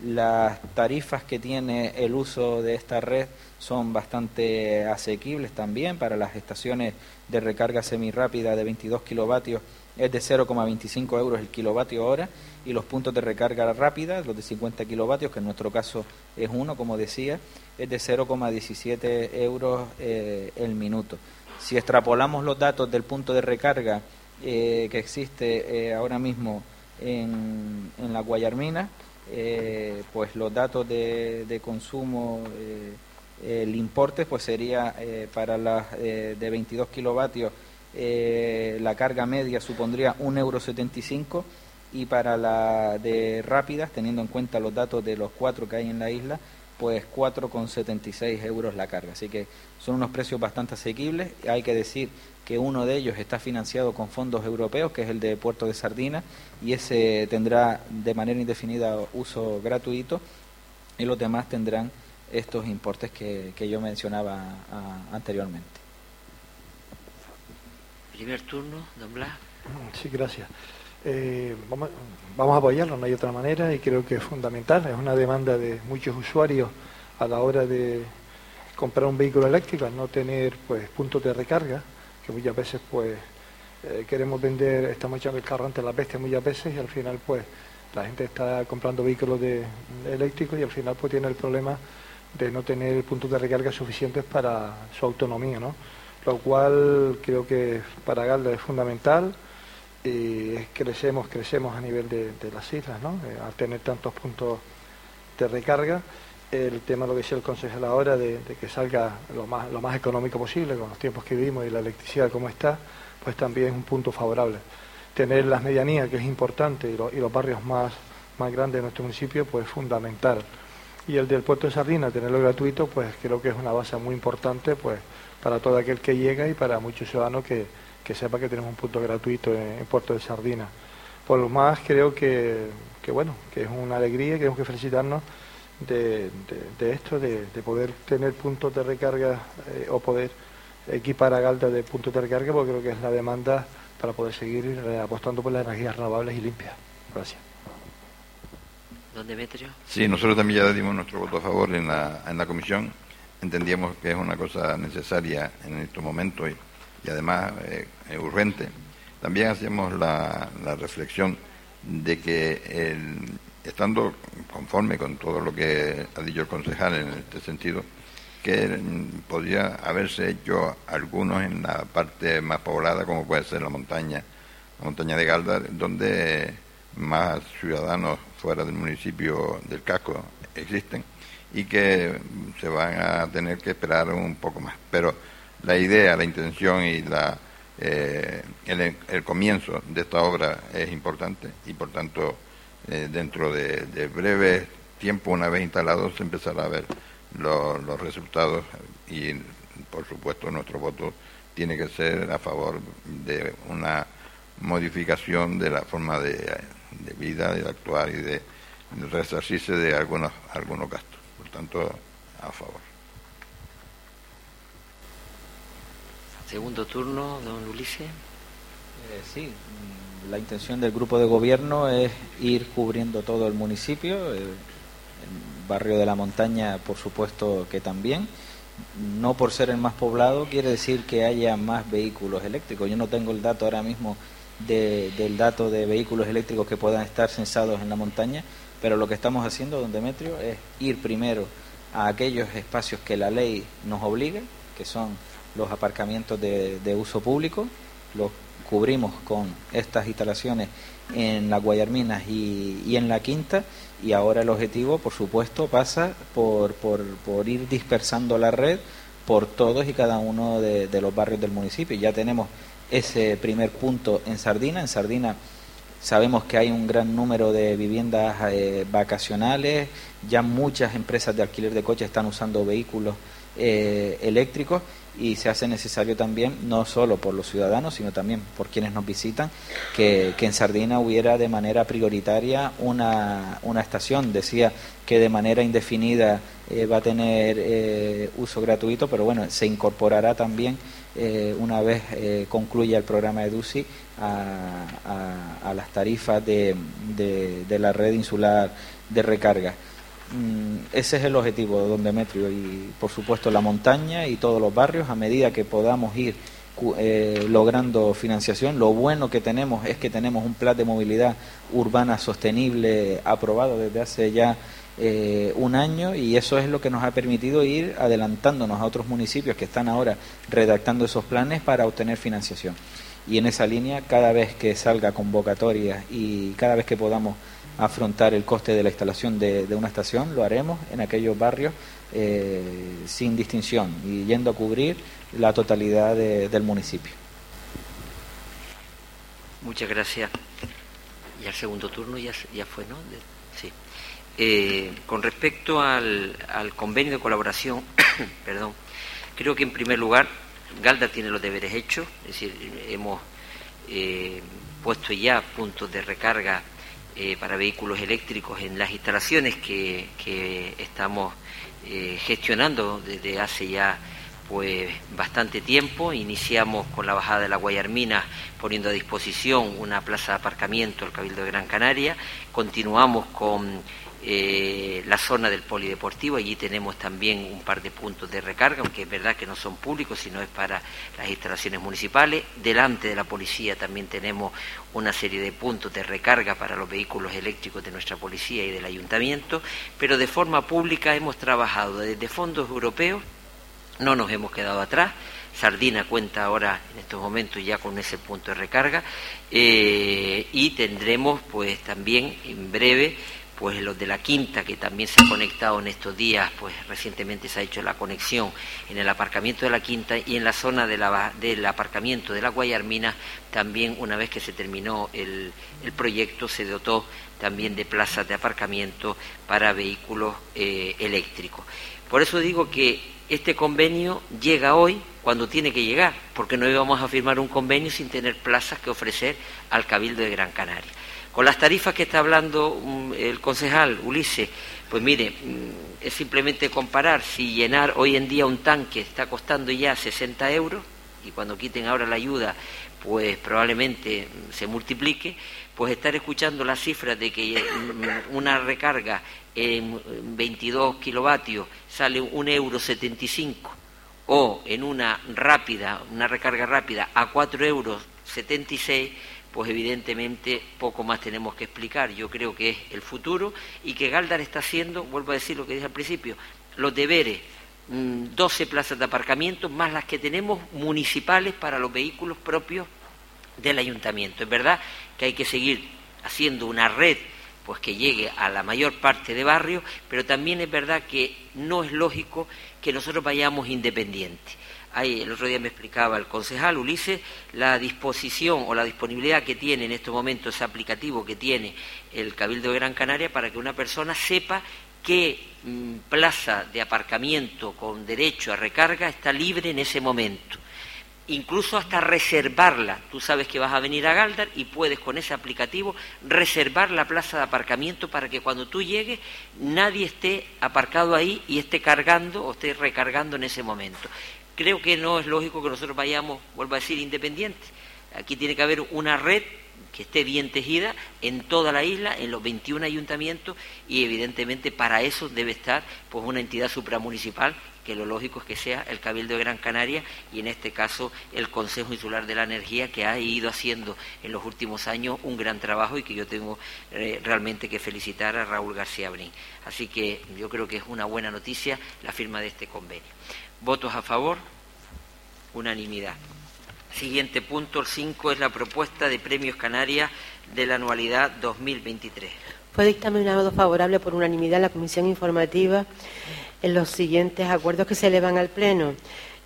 Las tarifas que tiene el uso de esta red son bastante asequibles también para las estaciones de recarga semirápida de 22 kilovatios es de 0,25 euros el kilovatio hora y los puntos de recarga rápida, los de 50 kilovatios, que en nuestro caso es uno, como decía, es de 0,17 euros eh, el minuto. Si extrapolamos los datos del punto de recarga eh, que existe eh, ahora mismo en, en la Guayarmina, eh, pues los datos de, consumo, el importe pues sería para las de 22 kilovatios, la carga media supondría 1,75 euro y para la de rápidas, teniendo en cuenta los datos de los cuatro que hay en la isla, pues 4,76 euros la carga. Así que son unos precios bastante asequibles. Hay que decir que uno de ellos está financiado con fondos europeos, que es el de Puerto de Sardina, y ese tendrá de manera indefinida uso gratuito, y los demás tendrán estos importes que, yo mencionaba anteriormente. Primer turno, don Blas. Sí, gracias. Eh, vamos, vamos, a apoyarlo, no hay otra manera y creo que es fundamental. Es una demanda de muchos usuarios a la hora de comprar un vehículo eléctrico, al no tener pues puntos de recarga, que muchas veces pues eh, queremos vender, estamos echando el carro ante las bestias muchas veces y al final pues la gente está comprando vehículos de, eléctricos y al final pues tiene el problema de no tener puntos de recarga suficientes para su autonomía, ¿no? Lo cual creo que para Galda es fundamental y crecemos, crecemos a nivel de, las islas, ¿no? Eh, al tener tantos puntos de recarga, el tema, lo que decía el consejero ahora, de, que salga lo más, lo más económico posible con los tiempos que vivimos y la electricidad como está, pues también es un punto favorable. Tener las medianías, que es importante, y, los barrios más, más grandes de nuestro municipio, pues es fundamental. Y el del puerto de Sardina, tenerlo gratuito, pues creo que es una base muy importante pues para todo aquel que llega y para muchos ciudadanos que, que sepa que tenemos un punto gratuito en, Puerto de Sardina. Por lo más creo que, bueno, que es una alegría y tenemos que felicitarnos de, esto, de, poder tener puntos de recarga eh, o poder equipar a Galda de puntos de recarga, porque creo que es la demanda para poder seguir eh, apostando por las energías renovables y limpias. Gracias. ¿Dónde Demetrio? Sí, nosotros también ya dimos nuestro voto a favor en la, en la comisión. Entendíamos que es una cosa necesaria en estos momentos y y además eh, urgente, también hacemos la, reflexión de que estando conforme con todo lo que ha dicho el concejal en este sentido, que podría haberse hecho algunos en la parte más poblada, como puede ser la montaña, la montaña de Galdar, donde más ciudadanos fuera del municipio del casco existen y que se van a tener que esperar un poco más. Pero la idea, la intención y la, eh, el, comienzo de esta obra es importante y por tanto eh, dentro de, breve tiempo, una vez instalados, se empezará a ver los resultados y por supuesto nuestro voto tiene que ser a favor de una modificación de la forma de, vida, de actuar y de, de resarcirse de algunos, algunos gastos. Por tanto, a favor. Segundo turno, don Ulises. Eh, sí, la intención del grupo de gobierno es ir cubriendo todo el municipio, eh, el barrio de la montaña por supuesto que también. No por ser el más poblado quiere decir que haya más vehículos eléctricos. Yo no tengo el dato ahora mismo del dato de vehículos eléctricos que puedan estar censados en la montaña, pero lo que estamos haciendo, don Demetrio, es ir primero a aquellos espacios que la ley nos obliga, que son los aparcamientos de, uso público, los cubrimos con estas instalaciones en las Guayarminas y, en la Quinta y ahora el objetivo, por supuesto, pasa por, por, por ir dispersando la red por todos y cada uno de, de, los barrios del municipio. Ya tenemos ese primer punto en Sardina. En Sardina sabemos que hay un gran número de viviendas eh, vacacionales, ya muchas empresas de alquiler de coches están usando vehículos eh, eléctricos y se hace necesario también, no solo por los ciudadanos, sino también por quienes nos visitan, que, en Sardina hubiera de manera prioritaria una, una estación. Decía que de manera indefinida eh, va a tener uso gratuito, pero bueno, se incorporará también eh, una vez eh, concluya el programa de DUCI a, las tarifas de, de, la red insular de recarga. Mm, ese es el objetivo de Don Demetrio y por supuesto la montaña y todos los barrios a medida que podamos ir eh, logrando financiación. Lo bueno que tenemos es que tenemos un plan de movilidad urbana sostenible aprobado desde hace ya eh, un año y eso es lo que nos ha permitido ir adelantándonos a otros municipios que están ahora redactando esos planes para obtener financiación. Y en esa línea, cada vez que salga convocatoria y cada vez que podamos afrontar el coste de la instalación de, una estación, lo haremos en aquellos barrios eh, sin distinción y yendo a cubrir la totalidad del municipio. Muchas gracias. Y al segundo turno ya, ya fue, ¿no? sí. Eh, con respecto al, convenio de colaboración, perdón, creo que en primer lugar Galda tiene los deberes hechos, es decir, hemos eh, puesto ya puntos de recarga eh, para vehículos eléctricos en las instalaciones que, estamos gestionando desde hace ya pues bastante tiempo. Iniciamos con la bajada de la Guayarmina poniendo a disposición una plaza de aparcamiento al Cabildo de Gran Canaria. Continuamos con eh, la zona del polideportivo, allí tenemos también un par de puntos de recarga, aunque es verdad que no son públicos, sino es para las instalaciones municipales. Delante de la policía también tenemos una serie de puntos de recarga para los vehículos eléctricos de nuestra policía y del ayuntamiento, pero de forma pública hemos trabajado desde fondos europeos, no nos hemos quedado atrás, Sardina cuenta ahora en estos momentos ya con ese punto de recarga. Eh, y tendremos pues también en breve pues los de la quinta que también se han conectado en estos días, pues recientemente se ha hecho la conexión en el aparcamiento de la quinta y en la zona de la, del aparcamiento de la Guayarmina también una vez que se terminó el, proyecto se dotó también de plazas de aparcamiento para vehículos eh, eléctricos. Por eso digo que este convenio llega hoy cuando tiene que llegar, porque no íbamos a firmar un convenio sin tener plazas que ofrecer al Cabildo de Gran Canaria. Con las tarifas que está hablando mm, el concejal Ulises, pues mire, mm, es simplemente comparar. Si llenar hoy en día un tanque está costando ya 60 euros y cuando quiten ahora la ayuda, pues probablemente mm, se multiplique, pues estar escuchando las cifras de que una recarga en 22 kilovatios sale un euro 75 o en una rápida, una recarga rápida a 4 euros 76 pues evidentemente poco más tenemos que explicar. Yo creo que es el futuro y que Galdar está haciendo, vuelvo a decir lo que dije al principio, los deberes, 12 mm, plazas de aparcamiento más las que tenemos municipales para los vehículos propios del ayuntamiento. Es verdad que hay que seguir haciendo una red pues que llegue a la mayor parte de barrios, pero también es verdad que no es lógico que nosotros vayamos independientes el otro día me explicaba el concejal Ulises la disposición o la disponibilidad que tiene en estos momentos ese aplicativo que tiene el Cabildo de Gran Canaria para que una persona sepa qué mm, plaza de aparcamiento con derecho a recarga está libre en ese momento. Incluso hasta reservarla. Tú sabes que vas a venir a Galdar y puedes con ese aplicativo reservar la plaza de aparcamiento para que cuando tú llegues nadie esté aparcado ahí y esté cargando o esté recargando en ese momento creo que no es lógico que nosotros vayamos, vuelvo a decir, independientes. Aquí tiene que haber una red que esté bien tejida en toda la isla, en los 21 ayuntamientos, y evidentemente para eso debe estar pues una entidad supramunicipal que lo lógico es que sea el Cabildo de Gran Canaria y en este caso el Consejo Insular de la Energía que ha ido haciendo en los últimos años un gran trabajo y que yo tengo eh, realmente que felicitar a Raúl García Brin. Así que yo creo que es una buena noticia la firma de este convenio. ¿Votos a favor? Unanimidad. Siguiente punto, el 5, es la propuesta de Premios Canarias de la anualidad 2023. Fue dictaminado favorable por unanimidad la Comisión Informativa en los siguientes acuerdos que se elevan al Pleno.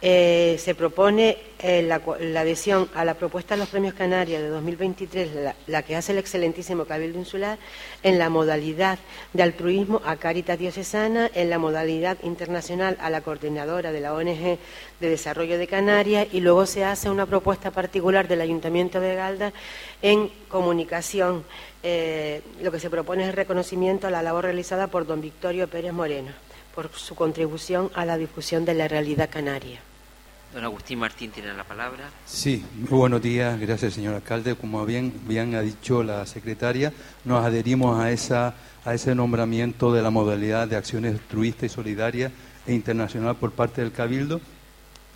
Eh, se propone eh, la, adhesión a la propuesta de los premios Canarias de 2023, la, la, que hace el excelentísimo Cabildo Insular, en la modalidad de altruismo a Caritas Diocesana, en la modalidad internacional a la coordinadora de la ONG de Desarrollo de Canarias y luego se hace una propuesta particular del Ayuntamiento de Galda en comunicación. Eh, lo que se propone es el reconocimiento a la labor realizada por don Victorio Pérez Moreno por su contribución a la difusión de la realidad canaria. Don Agustín Martín tiene la palabra. Sí, muy buenos días, gracias señor alcalde. Como bien, ha dicho la secretaria, nos adherimos a, esa, a ese nombramiento de la modalidad de acciones altruista y solidaria e internacional por parte del Cabildo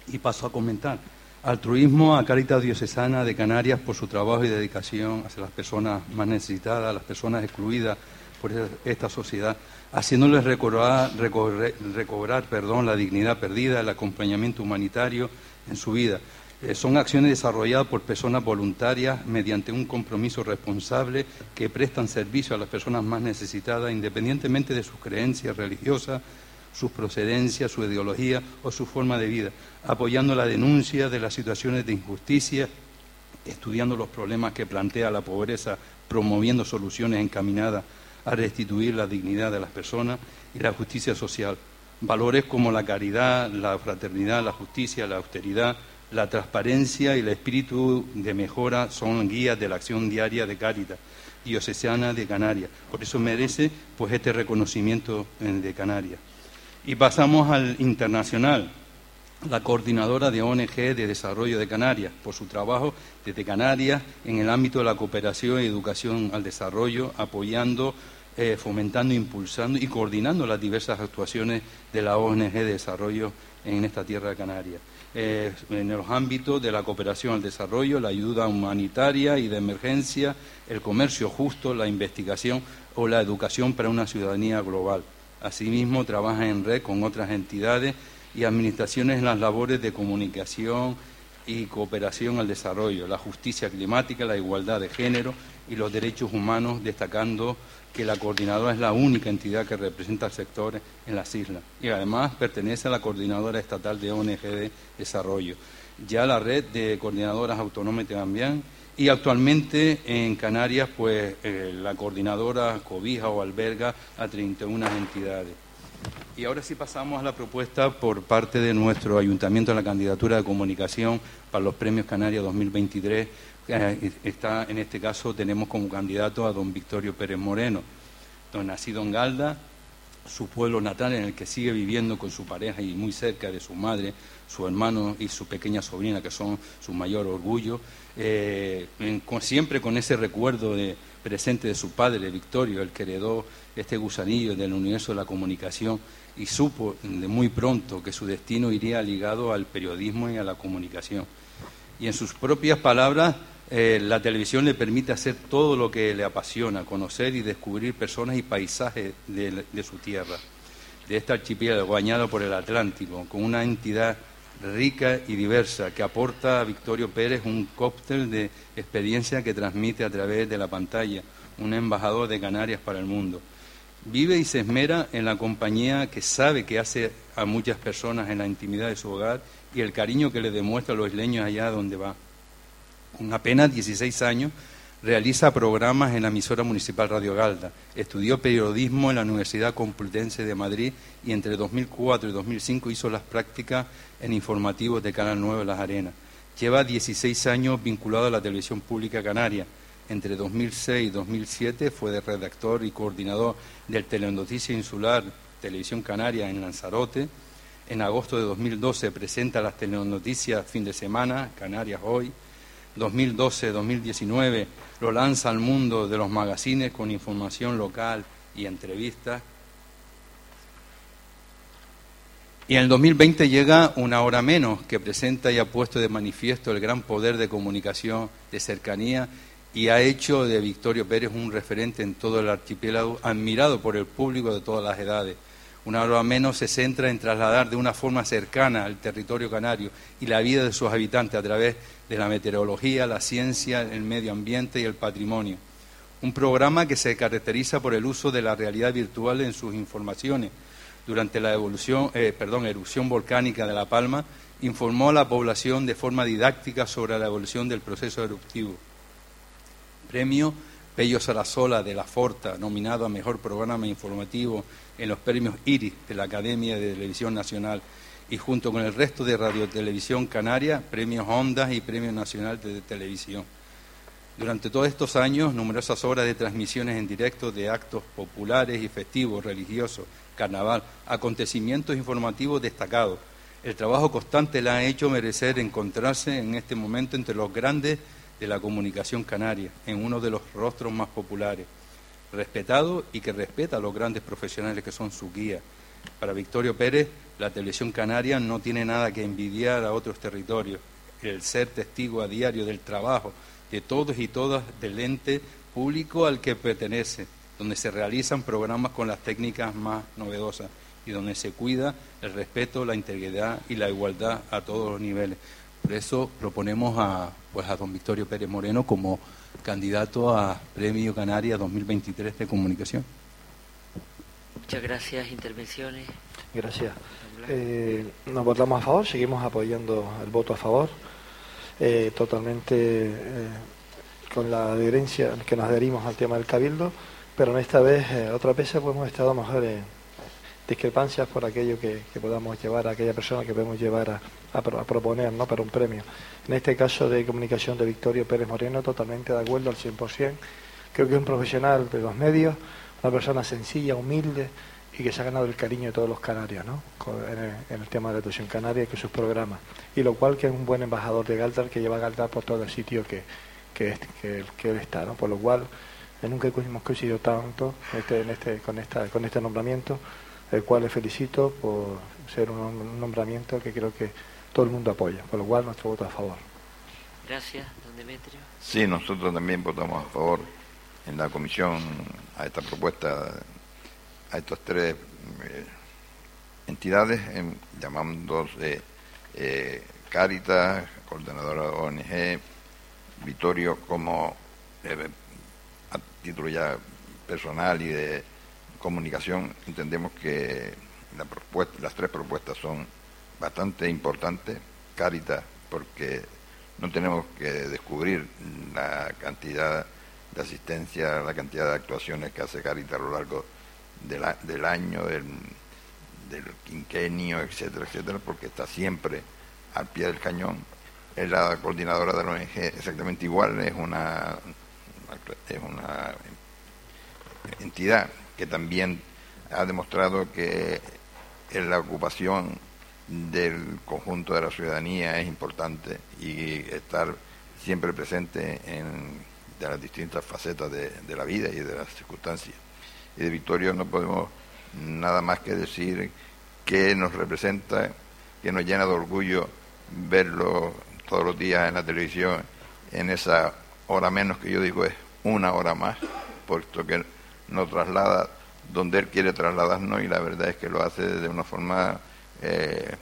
y paso a comentar. Altruismo a Caritas Diocesana de Canarias por su trabajo y dedicación hacia las personas más necesitadas, las personas excluidas por esta sociedad haciéndoles recobrar, recobrar, perdón, la dignidad perdida, el acompañamiento humanitario en su vida. Eh, son acciones desarrolladas por personas voluntarias mediante un compromiso responsable que prestan servicio a las personas más necesitadas independientemente de sus creencias religiosas, sus procedencias, su ideología o su forma de vida, apoyando la denuncia de las situaciones de injusticia, estudiando los problemas que plantea la pobreza, promoviendo soluciones encaminadas a restituir la dignidad de las personas y la justicia social. Valores como la caridad, la fraternidad, la justicia, la austeridad, la transparencia y el espíritu de mejora son guías de la acción diaria de Cáritas diocesana de Canarias. Por eso merece pues este reconocimiento de Canarias. Y pasamos al internacional, la coordinadora de ONG de Desarrollo de Canarias, por su trabajo desde Canarias en el ámbito de la cooperación y educación al desarrollo, apoyando eh, fomentando, impulsando y coordinando las diversas actuaciones de la ONG de desarrollo en esta tierra de Canarias. Eh, en los ámbitos de la cooperación al desarrollo, la ayuda humanitaria y de emergencia, el comercio justo, la investigación o la educación para una ciudadanía global. Asimismo, trabaja en red con otras entidades y administraciones en las labores de comunicación y cooperación al desarrollo, la justicia climática, la igualdad de género y los derechos humanos, destacando que la coordinadora es la única entidad que representa al sector en las islas y además pertenece a la coordinadora estatal de ONG de desarrollo. Ya la red de coordinadoras autónomas también y actualmente en Canarias pues eh, la coordinadora cobija o alberga a 31 entidades. Y ahora sí pasamos a la propuesta por parte de nuestro ayuntamiento de la candidatura de comunicación para los premios Canarias 2023 eh, está, en este caso tenemos como candidato a don Victorio Pérez Moreno, don nacido en Galda, su pueblo natal en el que sigue viviendo con su pareja y muy cerca de su madre, su hermano y su pequeña sobrina, que son su mayor orgullo, eh, siempre con ese recuerdo de, presente de su padre, Victorio, el que heredó este gusanillo del universo de la comunicación y supo de muy pronto que su destino iría ligado al periodismo y a la comunicación. Y en sus propias palabras, eh, la televisión le permite hacer todo lo que le apasiona, conocer y descubrir personas y paisajes de, su tierra, de este archipiélago bañado por el Atlántico, con una entidad rica y diversa que aporta a Victorio Pérez un cóctel de experiencia que transmite a través de la pantalla, un embajador de Canarias para el mundo. Vive y se esmera en la compañía que sabe que hace a muchas personas en la intimidad de su hogar y el cariño que le demuestra a los isleños allá donde va con apenas 16 años, realiza programas en la emisora municipal Radio Galda. Estudió periodismo en la Universidad Complutense de Madrid y entre 2004 y 2005 hizo las prácticas en informativos de Canal 9 Las Arenas. Lleva 16 años vinculado a la televisión pública canaria. Entre 2006 y 2007 fue redactor y coordinador del Telenoticia Insular Televisión Canaria en Lanzarote En agosto de 2012 presenta las telenoticias Fin de Semana, Canarias Hoy. 2012-2019 lo lanza al mundo de los magazines con información local y entrevistas. Y en el 2020 llega una hora menos que presenta y ha puesto de manifiesto el gran poder de comunicación, de cercanía y ha hecho de Victorio Pérez un referente en todo el archipiélago, admirado por el público de todas las edades. Una hora menos se centra en trasladar de una forma cercana al territorio canario y la vida de sus habitantes a través de la meteorología, la ciencia, el medio ambiente y el patrimonio. Un programa que se caracteriza por el uso de la realidad virtual en sus informaciones, durante la eh, erupción volcánica de La Palma, informó a la población de forma didáctica sobre la evolución del proceso eruptivo. Premio Pello Sarasola de la Forta, nominado a Mejor Programa Informativo en los premios IRIS de la Academia de Televisión Nacional y junto con el resto de Radiotelevisión Canaria, premios Ondas y Premio Nacional de Televisión. Durante todos estos años, numerosas horas de transmisiones en directo de actos populares y festivos, religiosos, carnaval, acontecimientos informativos destacados. El trabajo constante la ha hecho merecer encontrarse en este momento entre los grandes de la comunicación canaria, en uno de los rostros más populares, respetado y que respeta a los grandes profesionales que son su guía. Para Victorio Pérez, la televisión canaria no tiene nada que envidiar a otros territorios. El ser testigo a diario del trabajo de todos y todas del ente público al que pertenece, donde se realizan programas con las técnicas más novedosas y donde se cuida el respeto, la integridad y la igualdad a todos los niveles. Por eso proponemos a, pues a don Victorio Pérez Moreno como candidato a Premio Canaria 2023 de Comunicación. Muchas gracias. Intervenciones. Gracias. Eh, nos votamos a favor, seguimos apoyando el voto a favor, eh, totalmente eh, con la adherencia que nos adherimos al tema del cabildo, pero en esta vez, otra vez pues hemos estado mejor en discrepancias por aquello que, podamos llevar a aquella persona que podemos llevar a, proponer ¿no? para un premio. En este caso de comunicación de Victorio Pérez Moreno, totalmente de acuerdo al 100%. Creo que es un profesional de los medios, una persona sencilla, humilde, y que se ha ganado el cariño de todos los canarios ¿no? en, el, tema de la televisión canaria y que sus programas. Y lo cual que es un buen embajador de Galdar que lleva a Galdar por todo el sitio que, que, que, él está. ¿no? Por lo cual eh, nunca hemos coincidido tanto este, en este, con, esta, con este nombramiento, el cual le felicito por ser un nombramiento que creo que todo el mundo apoya. Por lo cual nuestro voto a favor. Gracias, don Demetrio. Sí, nosotros también votamos a favor en la comisión a esta propuesta a estas tres eh, entidades, llamándose eh, Caritas, coordinadora de ONG, Vitorio como eh, a título ya personal y de comunicación, entendemos que las tres propuestas son bastante importantes. Caritas, porque no tenemos que descubrir la cantidad de asistencia, la cantidad de actuaciones que hace Caritas a lo largo del año, del, del quinquenio, etcétera, etcétera, porque está siempre al pie del cañón. Es la coordinadora de la ONG exactamente igual, es una, es una entidad que también ha demostrado que la ocupación del conjunto de la ciudadanía es importante y estar siempre presente en de las distintas facetas de, de la vida y de las circunstancias. Y de Victoria no podemos nada más que decir que nos representa, que nos llena de orgullo verlo todos los días en la televisión, en esa hora menos que yo digo es una hora más, puesto que nos traslada donde él quiere trasladarnos y la verdad es que lo hace de una forma eh,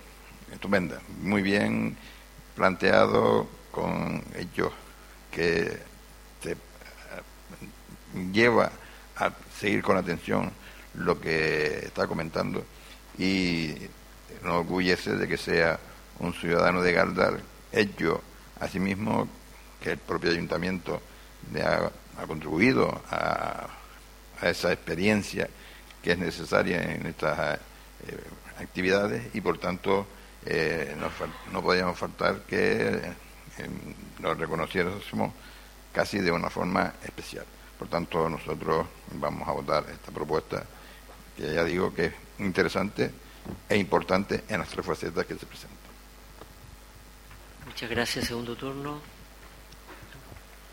estupenda, muy bien planteado con hechos que te lleva a seguir con atención lo que está comentando y nos orgullece de que sea un ciudadano de Galdar hecho asimismo que el propio ayuntamiento le ha, contribuido a, esa experiencia que es necesaria en estas eh, actividades y por tanto eh, no podíamos faltar que eh, nos reconociéramos casi de una forma especial. Por tanto, nosotros vamos a votar esta propuesta, que ya digo que es interesante e importante en las tres facetas que se presentan. Muchas gracias. Segundo turno.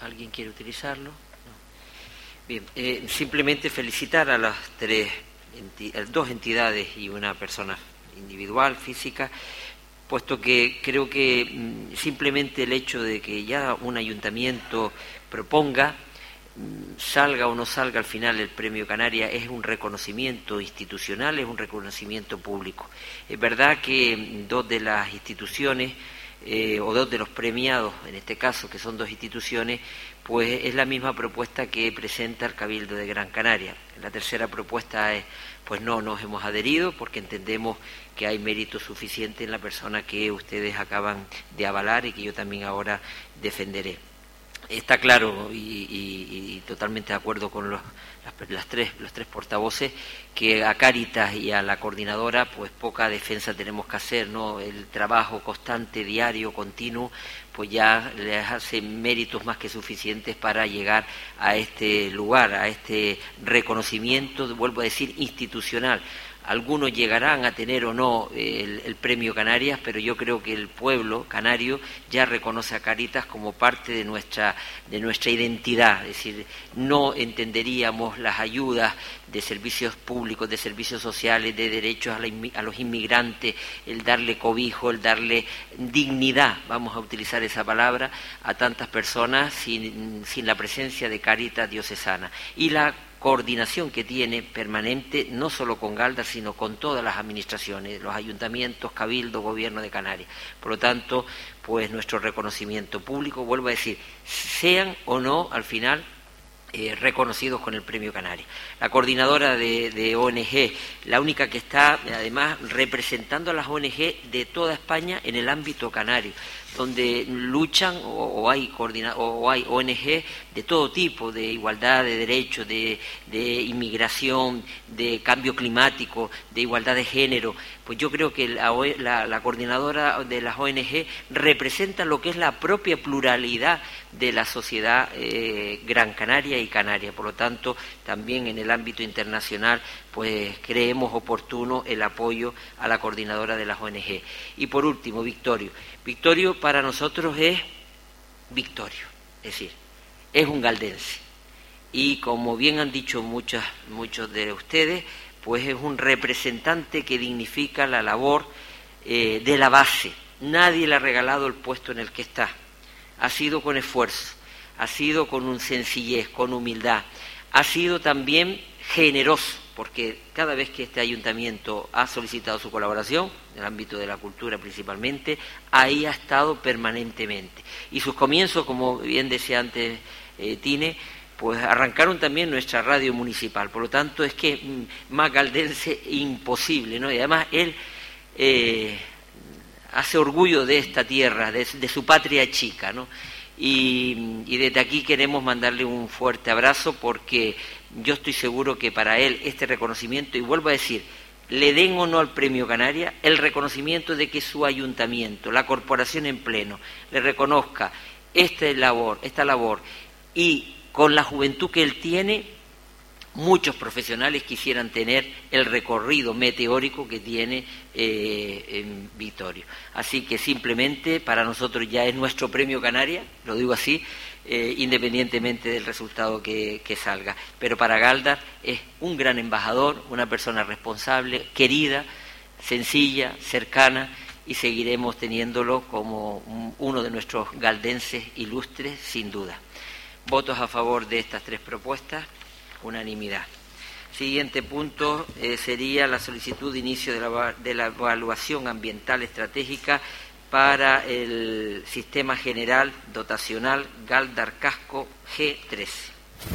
¿Alguien quiere utilizarlo? Bien, eh, simplemente felicitar a las tres, dos entidades y una persona individual, física, puesto que creo que mm, simplemente el hecho de que ya un ayuntamiento proponga, mm, salga o no salga al final el premio Canaria, es un reconocimiento institucional, es un reconocimiento público. Es verdad que mm, dos de las instituciones, eh, o dos de los premiados, en este caso, que son dos instituciones, pues es la misma propuesta que presenta el Cabildo de Gran Canaria. La tercera propuesta es, pues no nos hemos adherido porque entendemos que hay mérito suficiente en la persona que ustedes acaban de avalar y que yo también ahora defenderé. Está claro y, totalmente de acuerdo con los, las, tres, los tres portavoces que a Cáritas y a la coordinadora pues poca defensa tenemos que hacer, ¿no? El trabajo constante, diario, continuo, pues ya les hace méritos más que suficientes para llegar a este lugar, a este reconocimiento, vuelvo a decir, institucional algunos llegarán a tener o no el, premio Canarias, pero yo creo que el pueblo canario ya reconoce a Caritas como parte de nuestra, de nuestra identidad. Es decir, no entenderíamos las ayudas de servicios públicos, de servicios sociales, de derechos a, los inmigrantes, el darle cobijo, el darle dignidad, vamos a utilizar esa palabra, a tantas personas sin, sin la presencia de Caritas diocesana. Y la coordinación que tiene permanente, no solo con Galda, sino con todas las administraciones, los ayuntamientos, Cabildo, Gobierno de Canarias. Por lo tanto, pues nuestro reconocimiento público, vuelvo a decir, sean o no al final eh, reconocidos con el Premio Canarias. La coordinadora de, de, ONG, la única que está además representando a las ONG de toda España en el ámbito canario donde luchan o, hay o hay ONG de todo tipo, de igualdad de derechos, de, inmigración, de cambio climático, de igualdad de género. Pues yo creo que la, coordinadora de las ONG representa lo que es la propia pluralidad de la sociedad eh, gran canaria y canaria. Por lo tanto, también en el ámbito internacional, pues creemos oportuno el apoyo a la coordinadora de las ONG. Y por último, Victorio. Victorio para nosotros es Victorio, es decir, es un galdense. Y como bien han dicho muchas, muchos de ustedes, pues es un representante que dignifica la labor eh, de la base. Nadie le ha regalado el puesto en el que está. Ha sido con esfuerzo, ha sido con un sencillez, con humildad, ha sido también generoso porque cada vez que este ayuntamiento ha solicitado su colaboración, en el ámbito de la cultura principalmente, ahí ha estado permanentemente. Y sus comienzos, como bien decía antes eh, Tine, pues arrancaron también nuestra radio municipal. Por lo tanto, es que mm, más galdense imposible, ¿no? Y además él eh, hace orgullo de esta tierra, de, su patria chica, ¿no? Y, desde aquí queremos mandarle un fuerte abrazo porque yo estoy seguro que para él este reconocimiento, y vuelvo a decir, le den o no al Premio Canaria el reconocimiento de que su ayuntamiento, la corporación en pleno, le reconozca esta labor, esta labor y con la juventud que él tiene, muchos profesionales quisieran tener el recorrido meteórico que tiene eh. Así que simplemente para nosotros ya es nuestro premio Canaria, lo digo así, eh, independientemente del resultado que, salga. Pero para Galdar es un gran embajador, una persona responsable, querida, sencilla, cercana y seguiremos teniéndolo como uno de nuestros galdenses ilustres, sin duda. Votos a favor de estas tres propuestas, unanimidad. Siguiente punto eh, sería la solicitud de inicio de la, de la evaluación ambiental estratégica para el sistema general dotacional Galdar Casco G13.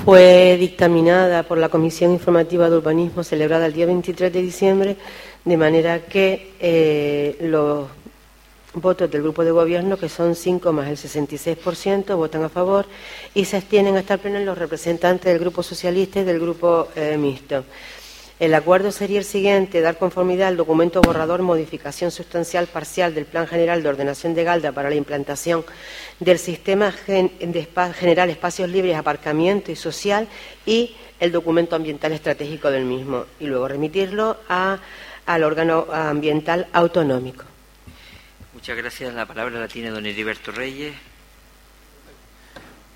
Fue dictaminada por la Comisión Informativa de Urbanismo celebrada el día 23 de diciembre, de manera que eh, los votos del grupo de gobierno, que son cinco más el 66%, votan a favor y se abstienen hasta el pleno los representantes del grupo socialista y del grupo eh, mixto. El acuerdo sería el siguiente, dar conformidad al documento borrador modificación sustancial parcial del Plan General de Ordenación de Galda para la implantación del Sistema General Espacios Libres, Aparcamiento y Social y el documento ambiental estratégico del mismo. Y luego remitirlo al órgano ambiental autonómico. Muchas gracias. La palabra la tiene don Heriberto Reyes.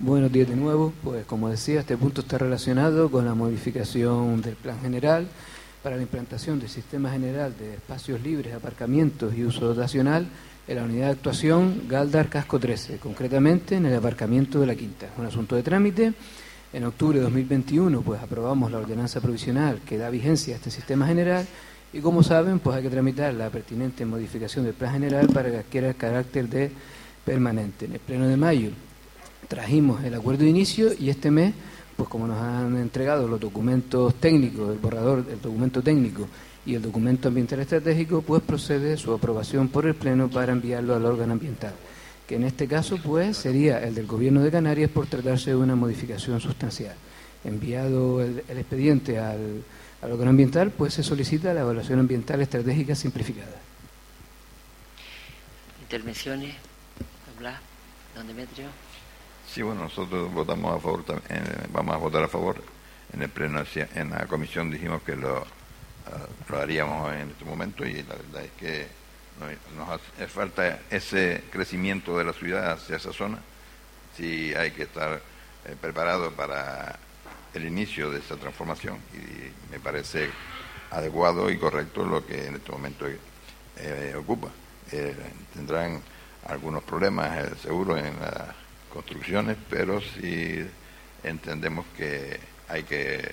Buenos días de nuevo. Pues como decía, este punto está relacionado con la modificación del Plan General para la implantación del Sistema General de Espacios Libres, Aparcamientos y Uso Dotacional en la unidad de actuación Galdar Casco 13, concretamente en el aparcamiento de la Quinta. Un asunto de trámite. En octubre de 2021 pues aprobamos la ordenanza provisional que da vigencia a este sistema general y como saben pues hay que tramitar la pertinente modificación del plan general para que adquiera el carácter de permanente. En el pleno de mayo trajimos el acuerdo de inicio y este mes pues como nos han entregado los documentos técnicos, el borrador del documento técnico y el documento ambiental estratégico, pues procede su aprobación por el Pleno para enviarlo al órgano ambiental, que en este caso pues sería el del Gobierno de Canarias por tratarse de una modificación sustancial. Enviado el, expediente al, órgano ambiental, pues se solicita la evaluación ambiental estratégica simplificada. Intervenciones, don Demetrio. Sí, bueno, nosotros votamos a favor, eh, vamos a votar a favor. En el pleno, en la comisión dijimos que lo lo haríamos en este momento y la verdad es que nos hace falta ese crecimiento de la ciudad hacia esa zona. Sí hay que estar eh, preparado para el inicio de esa transformación y me parece adecuado y correcto lo que en este momento eh, ocupa. Eh, tendrán algunos problemas seguro en las construcciones, pero sí entendemos que hay que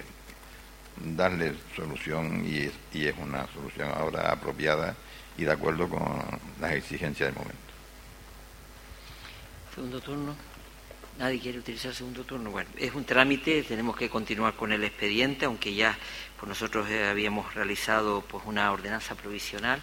darle solución y y es una solución ahora apropiada y de acuerdo con las exigencias del momento. Segundo turno. Nadie quiere utilizar segundo turno. Bueno, es un trámite, tenemos que continuar con el expediente, aunque ya pues nosotros eh, habíamos realizado pues una ordenanza provisional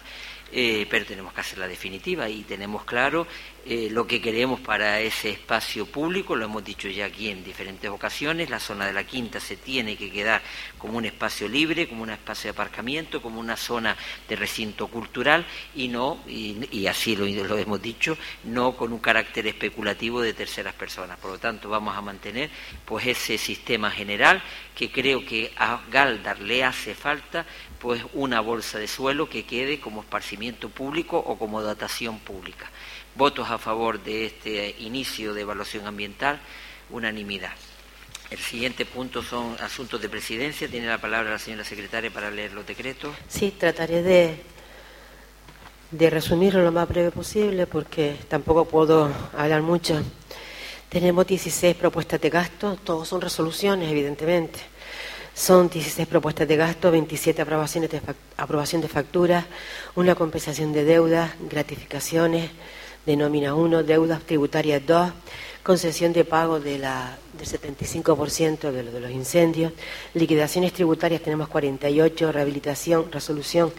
eh, pero tenemos que hacer la definitiva y tenemos claro eh, lo que queremos para ese espacio público, lo hemos dicho ya aquí en diferentes ocasiones, la zona de la quinta se tiene que quedar como un espacio libre, como un espacio de aparcamiento, como una zona de recinto cultural y no, y, así lo, lo, hemos dicho, no con un carácter especulativo de terceras personas. Por lo tanto, vamos a mantener pues ese sistema general que creo que a Galdar le hace falta pues una bolsa de suelo que quede como esparcimiento público o como dotación pública. Votos a favor de este inicio de evaluación ambiental, unanimidad. El siguiente punto son asuntos de presidencia. Tiene la palabra la señora secretaria para leer los decretos. Sí, trataré de, de resumirlo lo más breve posible porque tampoco puedo hablar mucho. Tenemos 16 propuestas de gasto, todos son resoluciones, evidentemente. Son 16 propuestas de gasto, 27 aprobaciones de aprobación de facturas, una compensación de deudas, gratificaciones de nómina 1, deudas tributarias 2, concesión de pago de la, del 75% de, de los incendios, liquidaciones tributarias tenemos 48, rehabilitación, resolución,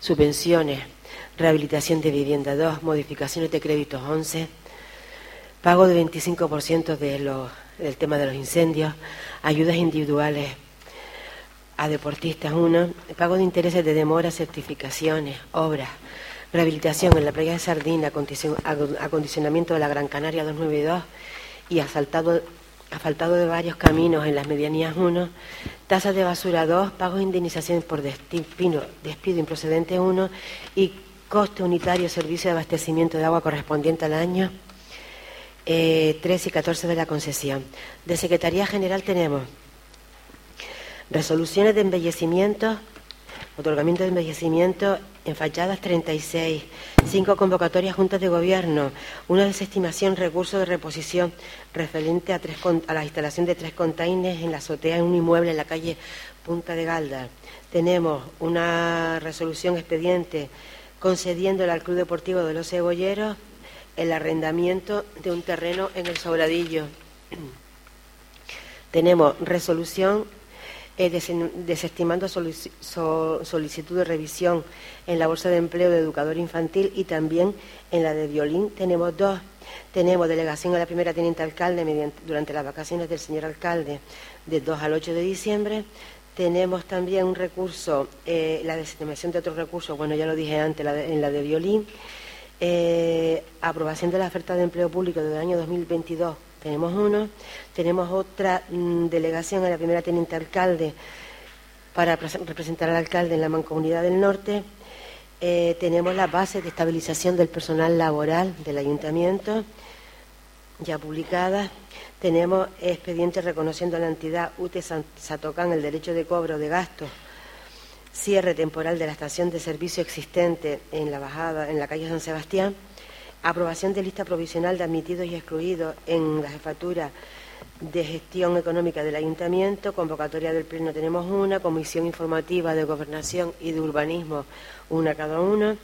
subvenciones, rehabilitación de vivienda 2, modificaciones de créditos 11, pago de 25% de los, del tema de los incendios, ayudas individuales a deportistas uno, pago de intereses de demora, certificaciones, obras, rehabilitación en la playa de Sardina, acondicionamiento de la Gran Canaria 292 y asfaltado, asfaltado de varios caminos en las medianías 1, tasas de basura 2, pagos de indemnización por despido, improcedente 1 y coste unitario servicio de abastecimiento de agua correspondiente al año 3 eh, y 14 de la concesión. De Secretaría General tenemos Resoluciones de embellecimiento, otorgamiento de embellecimiento en fachadas 36, cinco convocatorias juntas de gobierno, una desestimación recurso de reposición referente a, tres, a la instalación de tres containers en la azotea en un inmueble en la calle Punta de Galda. Tenemos una resolución expediente concediéndole al Club Deportivo de los Cebolleros el arrendamiento de un terreno en el Sobradillo. Tenemos resolución eh, desestimando solicitud de revisión en la Bolsa de Empleo de Educador Infantil y también en la de Violín. Tenemos dos. Tenemos delegación a la primera teniente alcalde durante las vacaciones del señor alcalde de 2 al 8 de diciembre. Tenemos también un recurso, eh, la desestimación de otros recursos, bueno, ya lo dije antes, en la de Violín. Eh, aprobación de la oferta de empleo público del año 2022 tenemos uno, tenemos otra mm, delegación a la primera teniente alcalde para representar al alcalde en la Mancomunidad del Norte. Eh, tenemos la base de estabilización del personal laboral del ayuntamiento, ya publicada. Tenemos expedientes reconociendo a la entidad UTE Satocán el derecho de cobro de gastos, cierre temporal de la estación de servicio existente en la bajada, en la calle San Sebastián, aprobación de lista provisional de admitidos y excluidos en la jefatura de gestión económica del ayuntamiento, convocatoria del pleno tenemos una, comisión informativa de gobernación y de urbanismo una cada uno,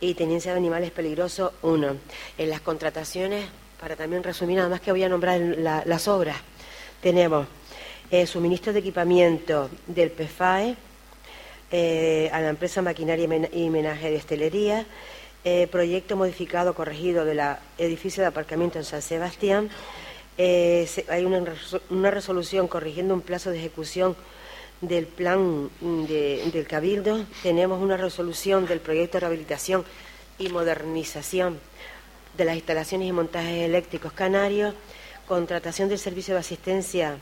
y tenencia de animales peligrosos uno. En las contrataciones, para también resumir, nada más que voy a nombrar las obras, tenemos eh, suministro de equipamiento del PFAE eh, a la empresa Maquinaria y Menaje de Estelería, eh, proyecto modificado, corregido del edificio de aparcamiento en San Sebastián, eh, hay una, resolución corrigiendo un plazo de ejecución del plan del Cabildo. Tenemos una resolución del proyecto de rehabilitación y modernización de las instalaciones y montajes eléctricos canarios, contratación del servicio de asistencia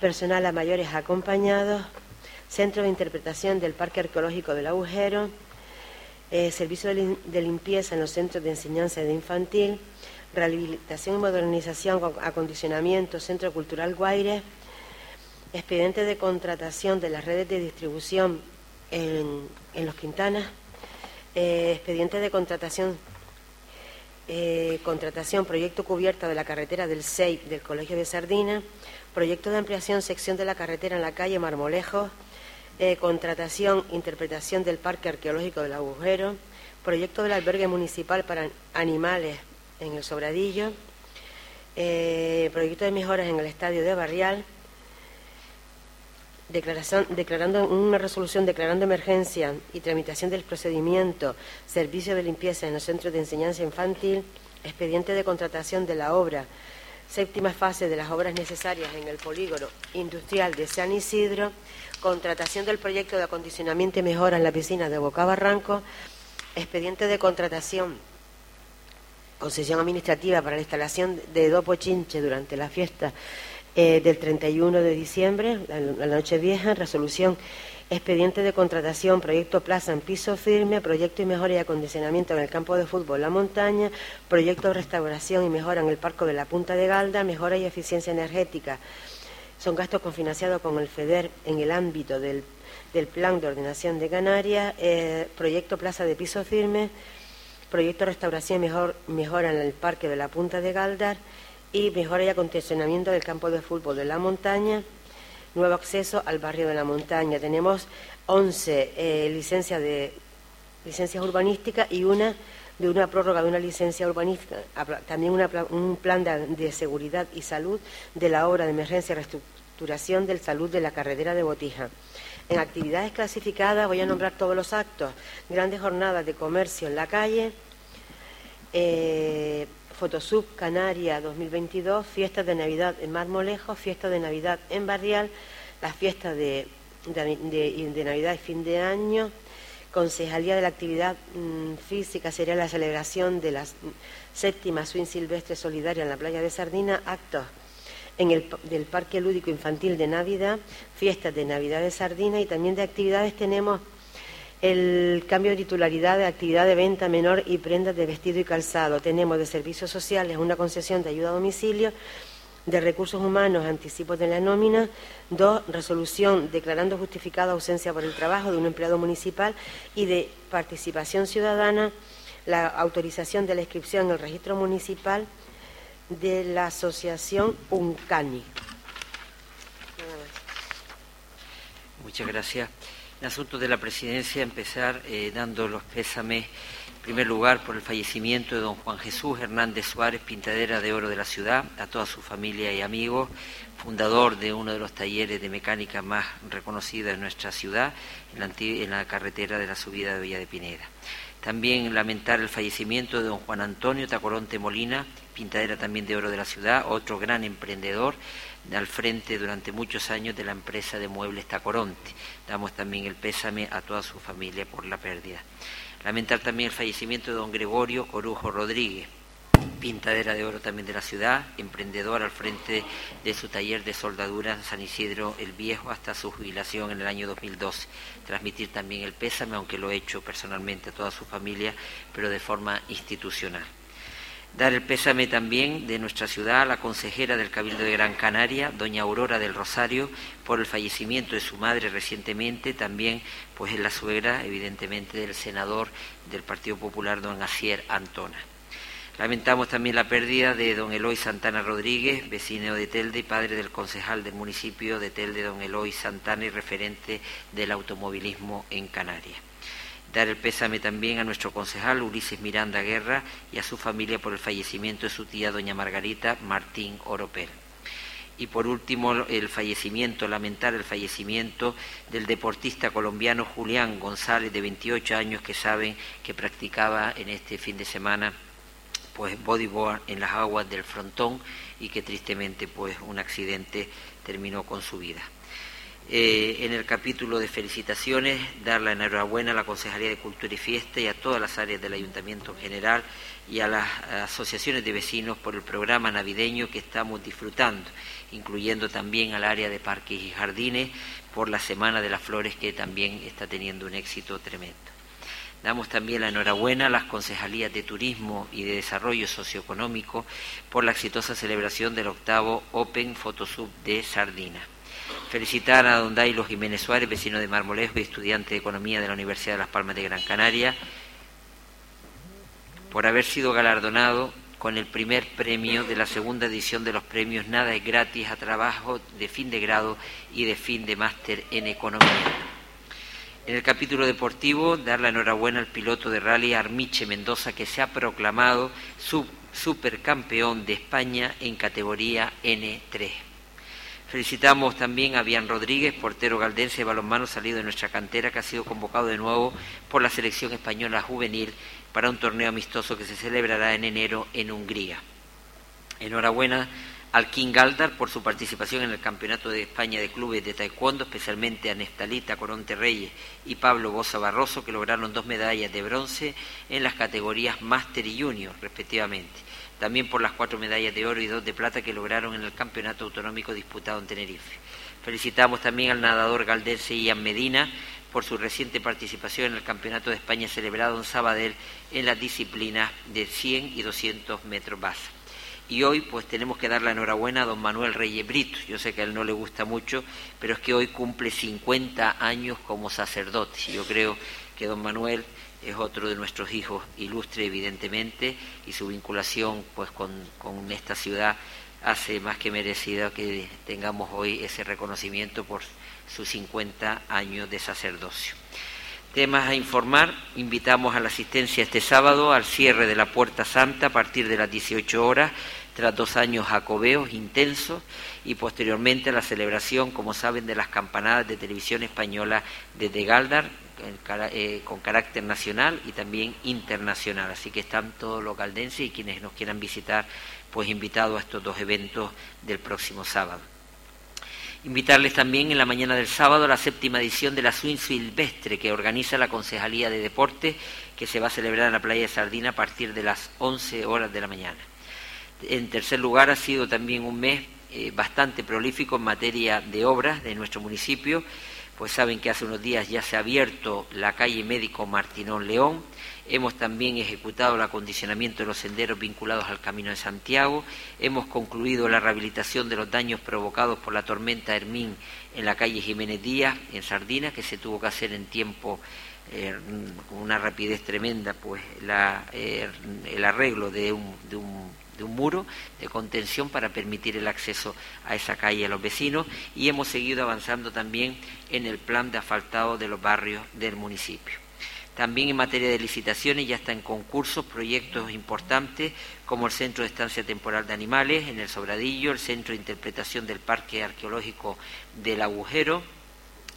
personal a mayores acompañados, centro de interpretación del Parque Arqueológico del Agujero, eh, servicio de, limpieza en los centros de enseñanza de infantil, rehabilitación y modernización, acondicionamiento, Centro Cultural Guaire, expediente de contratación de las redes de distribución en, Los Quintanas, eh, expediente de contratación, eh, contratación, proyecto cubierta de la carretera del SEI del Colegio de Sardina, proyecto de ampliación, sección de la carretera en la calle Marmolejo, eh, contratación, interpretación del Parque Arqueológico del Agujero, proyecto del albergue municipal para animales en el Sobradillo, eh, proyecto de mejoras en el estadio de Barrial, declaración, declarando una resolución declarando emergencia y tramitación del procedimiento, servicio de limpieza en los centros de enseñanza infantil, expediente de contratación de la obra, séptima fase de las obras necesarias en el polígono industrial de San Isidro, contratación del proyecto de acondicionamiento y mejora en la piscina de Boca Barranco, expediente de contratación concesión administrativa para la instalación de dos pochinches durante la fiesta eh, del 31 de diciembre, la, noche vieja, resolución expediente de contratación, proyecto plaza en piso firme, proyecto y mejora y acondicionamiento en el campo de fútbol La Montaña, proyecto de restauración y mejora en el parco de la Punta de Galda, mejora y eficiencia energética. Son gastos confinanciados con el FEDER en el ámbito del, Plan de Ordenación de Canarias, eh, proyecto plaza de piso firme, proyecto restauración y mejor, mejora en el parque de la Punta de Galdar y mejora y acondicionamiento del campo de fútbol de la montaña, nuevo acceso al barrio de la montaña. Tenemos 11 eh, licencias de licencias urbanísticas y una de una prórroga de una licencia urbanística, también un plan de, de, seguridad y salud de la obra de emergencia y reestructuración del salud de la carretera de Botija. En actividades clasificadas voy a nombrar todos los actos. Grandes jornadas de comercio en la calle, eh, Fotosub Canaria 2022, fiestas de Navidad en Marmolejo, fiestas de Navidad en Barrial, las fiestas de, Navidad y fin de año, Concejalía de la Actividad mm, Física sería la celebración de la séptima Swing Silvestre Solidaria en la playa de Sardina, actos en el del Parque Lúdico Infantil de Navidad, fiestas de Navidad de Sardina y también de actividades tenemos el cambio de titularidad de actividad de venta menor y prendas de vestido y calzado. Tenemos de servicios sociales una concesión de ayuda a domicilio, de recursos humanos, anticipos de la nómina, dos, resolución declarando justificada ausencia por el trabajo de un empleado municipal y de participación ciudadana, la autorización de la inscripción en el registro municipal de la asociación UNCANI. Muchas gracias. En asunto de la presidencia, empezar eh, dando los pésames, en primer lugar, por el fallecimiento de don Juan Jesús Hernández Suárez, pintadera de oro de la ciudad, a toda su familia y amigos, fundador de uno de los talleres de mecánica más reconocidos en nuestra ciudad, en la, en la carretera de la subida de Villa de Pineda. También lamentar el fallecimiento de don Juan Antonio Tacoronte Molina, pintadera también de oro de la ciudad, otro gran emprendedor al frente durante muchos años de la empresa de muebles Tacoronte. Damos también el pésame a toda su familia por la pérdida. Lamentar también el fallecimiento de don Gregorio Corujo Rodríguez, pintadera de oro también de la ciudad, emprendedor al frente de su taller de soldadura en San Isidro el Viejo hasta su jubilación en el año 2012. Transmitir también el pésame, aunque lo he hecho personalmente a toda su familia, pero de forma institucional. Dar el pésame también de nuestra ciudad a la consejera del Cabildo de Gran Canaria, doña Aurora del Rosario, por el fallecimiento de su madre recientemente, también pues es la suegra, evidentemente, del senador del Partido Popular, don Asier Antona. Lamentamos también la pérdida de don Eloy Santana Rodríguez, vecino de Telde y padre del concejal del municipio de Telde, don Eloy Santana, y referente del automovilismo en Canarias. Dar el pésame también a nuestro concejal Ulises Miranda Guerra y a su familia por el fallecimiento de su tía doña Margarita Martín Oropel. Y por último, el fallecimiento, lamentar el fallecimiento del deportista colombiano Julián González, de 28 años, que saben que practicaba en este fin de semana pues bodyboard en las aguas del frontón y que tristemente pues un accidente terminó con su vida. Eh, en el capítulo de felicitaciones, dar la enhorabuena a la Concejalía de Cultura y Fiesta y a todas las áreas del Ayuntamiento en general y a las asociaciones de vecinos por el programa navideño que estamos disfrutando, incluyendo también al área de parques y jardines por la Semana de las Flores que también está teniendo un éxito tremendo. Damos también la enhorabuena a las concejalías de Turismo y de Desarrollo Socioeconómico por la exitosa celebración del octavo Open Photosub de Sardina. Felicitar a don Dailo Jiménez Suárez, vecino de Marmolejo y estudiante de Economía de la Universidad de Las Palmas de Gran Canaria, por haber sido galardonado con el primer premio de la segunda edición de los premios Nada es gratis a trabajo de fin de grado y de fin de máster en Economía. En el capítulo deportivo, dar la enhorabuena al piloto de rally Armiche Mendoza, que se ha proclamado supercampeón de España en categoría N3. Felicitamos también a Bian Rodríguez, portero galdense de balonmano salido de nuestra cantera, que ha sido convocado de nuevo por la selección española juvenil para un torneo amistoso que se celebrará en enero en Hungría. Enhorabuena al King Galdar por su participación en el Campeonato de España de Clubes de Taekwondo, especialmente a Nestalita Coronte Reyes y Pablo Bosa Barroso, que lograron dos medallas de bronce en las categorías Máster y Junior, respectivamente. También por las cuatro medallas de oro y dos de plata que lograron en el Campeonato Autonómico disputado en Tenerife. Felicitamos también al nadador galdense Ian Medina por su reciente participación en el Campeonato de España celebrado en Sabadell en las disciplinas de 100 y 200 metros base y hoy pues tenemos que dar la enhorabuena a don Manuel Reyes Brito. Yo sé que a él no le gusta mucho, pero es que hoy cumple 50 años como sacerdote. Yo creo que don Manuel es otro de nuestros hijos ilustre evidentemente y su vinculación pues con, esta ciudad hace más que merecida que tengamos hoy ese reconocimiento por sus 50 años de sacerdocio. Temas a informar, invitamos a la asistencia este sábado al cierre de la Puerta Santa a partir de las 18 horas tras dos años jacobeos intensos y posteriormente la celebración, como saben, de las campanadas de televisión española desde Galdar, eh, con carácter nacional y también internacional. Así que están todos los caldenses y quienes nos quieran visitar, pues invitados a estos dos eventos del próximo sábado. Invitarles también en la mañana del sábado a la séptima edición de la Swing Silvestre que organiza la Concejalía de Deportes, que se va a celebrar en la playa de Sardina a partir de las 11 horas de la mañana. En tercer lugar, ha sido también un mes eh, bastante prolífico en materia de obras de nuestro municipio, pues saben que hace unos días ya se ha abierto la calle Médico Martinón León, hemos también ejecutado el acondicionamiento de los senderos vinculados al Camino de Santiago, hemos concluido la rehabilitación de los daños provocados por la tormenta Hermín en la calle Jiménez Díaz, en Sardina, que se tuvo que hacer en tiempo eh, con una rapidez tremenda, pues eh, el arreglo de un muro de contención para permitir el acceso a esa calle a los vecinos y hemos seguido avanzando también en el plan de asfaltado de los barrios del municipio. También en materia de licitaciones ya está en concurso proyectos importantes como el Centro de Estancia Temporal de Animales en el Sobradillo, el Centro de Interpretación del Parque Arqueológico del Agujero,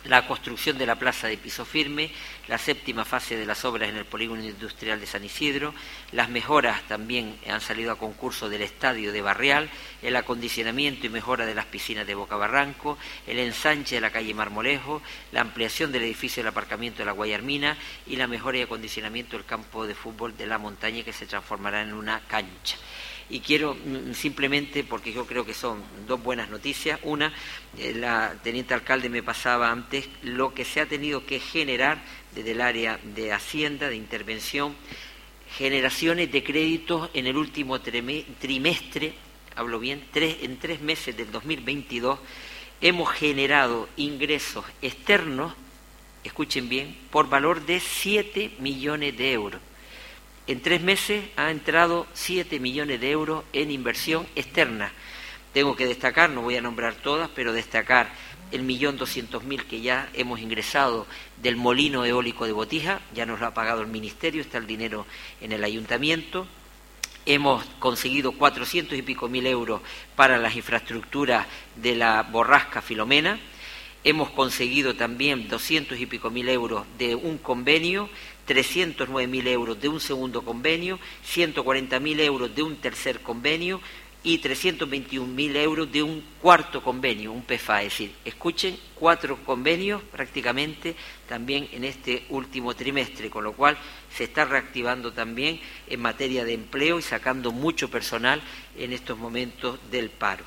la construcción de la plaza de piso firme, la séptima fase de las obras en el polígono industrial de San Isidro, las mejoras también han salido a concurso del estadio de Barrial, el acondicionamiento y mejora de las piscinas de Boca Barranco, el ensanche de la calle Marmolejo, la ampliación del edificio del aparcamiento de la Guayarmina y la mejora y acondicionamiento del campo de fútbol de la montaña que se transformará en una cancha y quiero mm, simplemente, porque yo creo que son dos buenas noticias, una, eh, la teniente alcalde me pasaba antes lo que se ha tenido que generar desde el área de Hacienda, de intervención, generaciones de créditos en el último trimestre, hablo bien, tres, en tres meses del 2022, hemos generado ingresos externos, escuchen bien, por valor de 7 millones de euros en tres meses ha entrado 7 millones de euros en inversión externa. Tengo que destacar, no voy a nombrar todas, pero destacar el millón doscientos mil que ya hemos ingresado del molino eólico de Botija, ya nos lo ha pagado el Ministerio, está el dinero en el ayuntamiento. Hemos conseguido cuatrocientos y pico mil euros para las infraestructuras de la borrasca Filomena. Hemos conseguido también doscientos y pico mil euros de un convenio 309.000 euros de un segundo convenio, 140.000 euros de un tercer convenio y 321.000 euros de un cuarto convenio, un PFA. Es decir, escuchen, cuatro convenios prácticamente también en este último trimestre, con lo cual se está reactivando también en materia de empleo y sacando mucho personal en estos momentos del paro.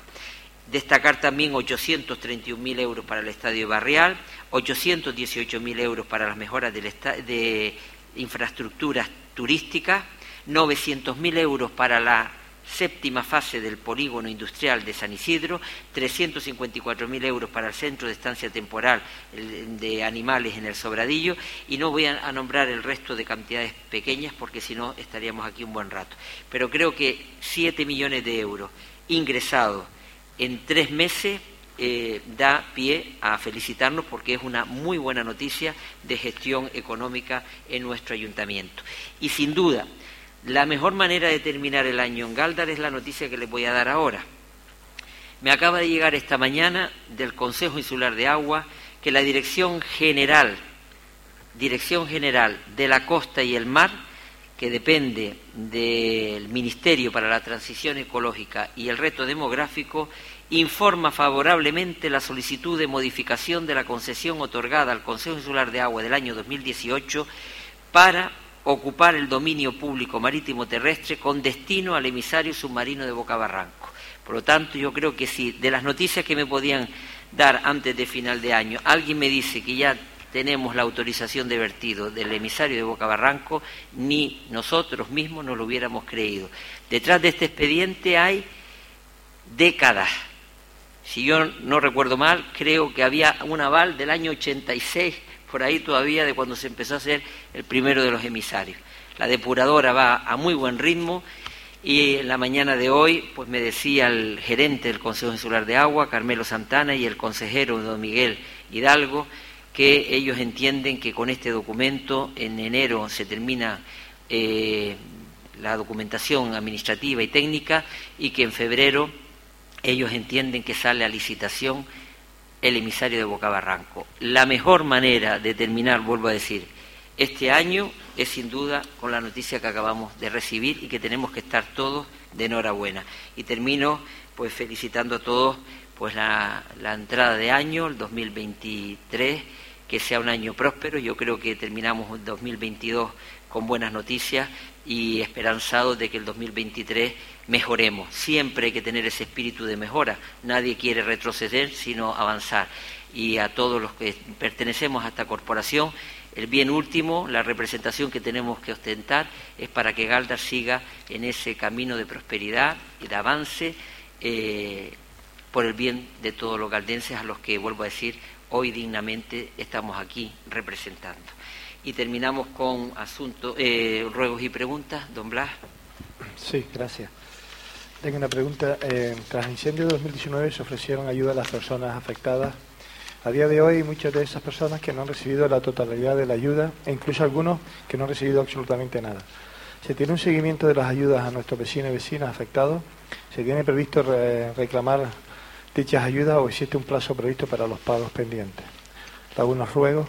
Destacar también 831.000 euros para el Estadio Barrial, 818.000 euros para las mejoras de infraestructuras turísticas, 900.000 euros para la séptima fase del polígono industrial de San Isidro, 354.000 euros para el centro de estancia temporal de animales en el Sobradillo y no voy a nombrar el resto de cantidades pequeñas porque si no estaríamos aquí un buen rato. Pero creo que 7 millones de euros ingresados en tres meses eh, da pie a felicitarnos porque es una muy buena noticia de gestión económica en nuestro ayuntamiento. Y sin duda, la mejor manera de terminar el año en Galdar es la noticia que les voy a dar ahora. Me acaba de llegar esta mañana del Consejo Insular de Agua que la Dirección General, Dirección General de la Costa y el Mar, que depende del Ministerio para la Transición Ecológica y el Reto Demográfico, informa favorablemente la solicitud de modificación de la concesión otorgada al Consejo Insular de Agua del año 2018 para ocupar el dominio público marítimo terrestre con destino al emisario submarino de Boca Barranco. Por lo tanto, yo creo que si de las noticias que me podían dar antes de final de año alguien me dice que ya tenemos la autorización de vertido del emisario de Boca Barranco, ni nosotros mismos nos lo hubiéramos creído. Detrás de este expediente hay décadas. Si yo no recuerdo mal, creo que había un aval del año 86, por ahí todavía, de cuando se empezó a hacer el primero de los emisarios. La depuradora va a muy buen ritmo y en la mañana de hoy, pues me decía el gerente del Consejo Insular de Agua, Carmelo Santana, y el consejero don Miguel Hidalgo, que ellos entienden que con este documento en enero se termina eh, la documentación administrativa y técnica y que en febrero ellos entienden que sale a licitación el emisario de Boca Barranco. La mejor manera de terminar, vuelvo a decir, este año es sin duda con la noticia que acabamos de recibir y que tenemos que estar todos de enhorabuena. Y termino pues felicitando a todos pues la, la entrada de año, el 2023 que sea un año próspero. Yo creo que terminamos el 2022 con buenas noticias y esperanzados de que el 2023 mejoremos. Siempre hay que tener ese espíritu de mejora. Nadie quiere retroceder, sino avanzar. Y a todos los que pertenecemos a esta corporación, el bien último, la representación que tenemos que ostentar es para que Galdar siga en ese camino de prosperidad y de avance eh, por el bien de todos los galdenses, a los que, vuelvo a decir, hoy dignamente estamos aquí representando. Y terminamos con asuntos, eh, ruegos y preguntas. Don Blas. Sí, gracias. Tengo una pregunta. Eh, tras el incendio de 2019 se ofrecieron ayuda a las personas afectadas. A día de hoy, muchas de esas personas que no han recibido la totalidad de la ayuda, e incluso algunos que no han recibido absolutamente nada. ¿Se tiene un seguimiento de las ayudas a nuestros vecinos y vecinas afectados? ¿Se tiene previsto reclamar dichas ayudas o existe un plazo previsto para los pagos pendientes? algunos ruegos.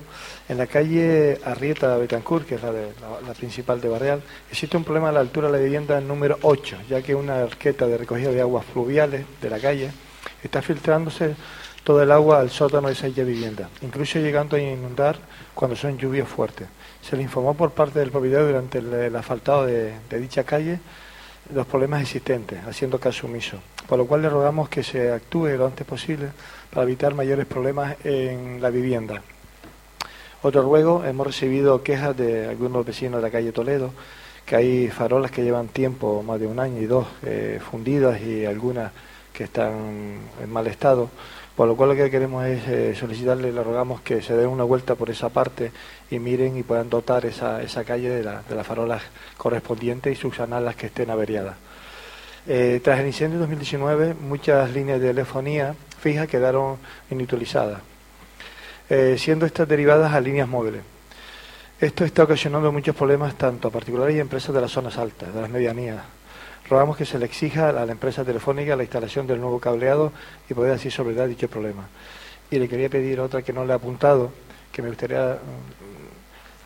En la calle Arrieta Betancourt, que es la, de, la, principal de Barreal, existe un problema a la altura de la vivienda número 8, ya que una arqueta de recogida de aguas fluviales de la calle está filtrándose todo el agua al sótano de esa vivienda, incluso llegando a inundar cuando son lluvias fuertes. Se le informó por parte del propietario durante el, asfaltado de, de dicha calle los problemas existentes, haciendo caso omiso. Por lo cual le rogamos que se actúe lo antes posible para evitar mayores problemas en la vivienda. Otro ruego, hemos recibido quejas de algunos vecinos de la calle Toledo, que hay farolas que llevan tiempo, más de un año y dos, eh, fundidas y algunas que están en mal estado. Por lo cual lo que queremos es eh, solicitarle, le rogamos que se den una vuelta por esa parte y miren y puedan dotar esa, calle de, la, las farolas correspondientes y subsanar las que estén averiadas. Eh, tras el incendio de 2019, muchas líneas de telefonía fija quedaron inutilizadas, eh, siendo estas derivadas a líneas móviles. Esto está ocasionando muchos problemas tanto a particulares y empresas de las zonas altas, de las medianías, rogamos que se le exija a la empresa telefónica la instalación del nuevo cableado y poder así solventar dicho problema. Y le quería pedir otra que no le he apuntado, que me gustaría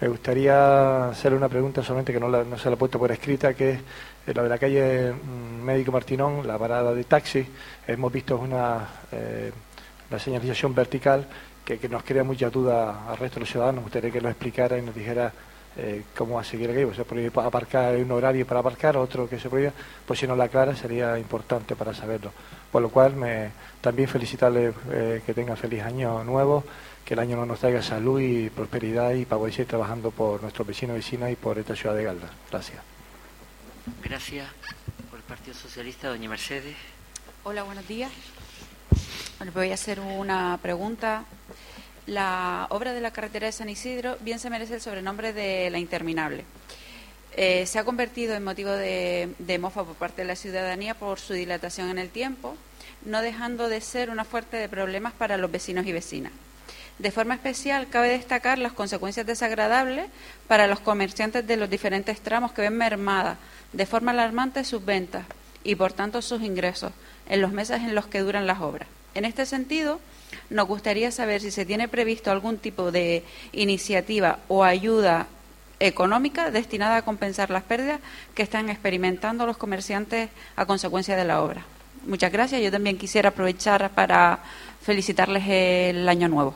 me gustaría hacerle una pregunta solamente que no, no se la he puesto por escrita, que es eh, la de la calle mm, Médico Martinón, la parada de taxi. Hemos visto una, eh, una señalización vertical que, que, nos crea mucha duda al resto de los ciudadanos. Me gustaría que lo explicara y nos dijera eh, cómo va a seguir aquello. Se puede aparcar, hay un horario para aparcar, otro que se puede, pues si no la aclara sería importante para saberlo. Por lo cual, me, también felicitarle eh, que tenga feliz año nuevo, que el año no nos traiga salud y prosperidad y para poder seguir trabajando por nuestros vecinos y vecinas y por esta ciudad de Galda. Gracias. Gracias. Por el Partido Socialista, doña Mercedes. Hola, buenos días. Bueno, voy a hacer una pregunta la obra de la carretera de San Isidro bien se merece el sobrenombre de la interminable. Eh, se ha convertido en motivo de, de mofa por parte de la ciudadanía por su dilatación en el tiempo, no dejando de ser una fuerte de problemas para los vecinos y vecinas. De forma especial, cabe destacar las consecuencias desagradables para los comerciantes de los diferentes tramos que ven mermada de forma alarmante sus ventas y, por tanto, sus ingresos en los meses en los que duran las obras. En este sentido, nos gustaría saber si se tiene previsto algún tipo de iniciativa o ayuda económica destinada a compensar las pérdidas que están experimentando los comerciantes a consecuencia de la obra. Muchas gracias. Yo también quisiera aprovechar para felicitarles el año nuevo.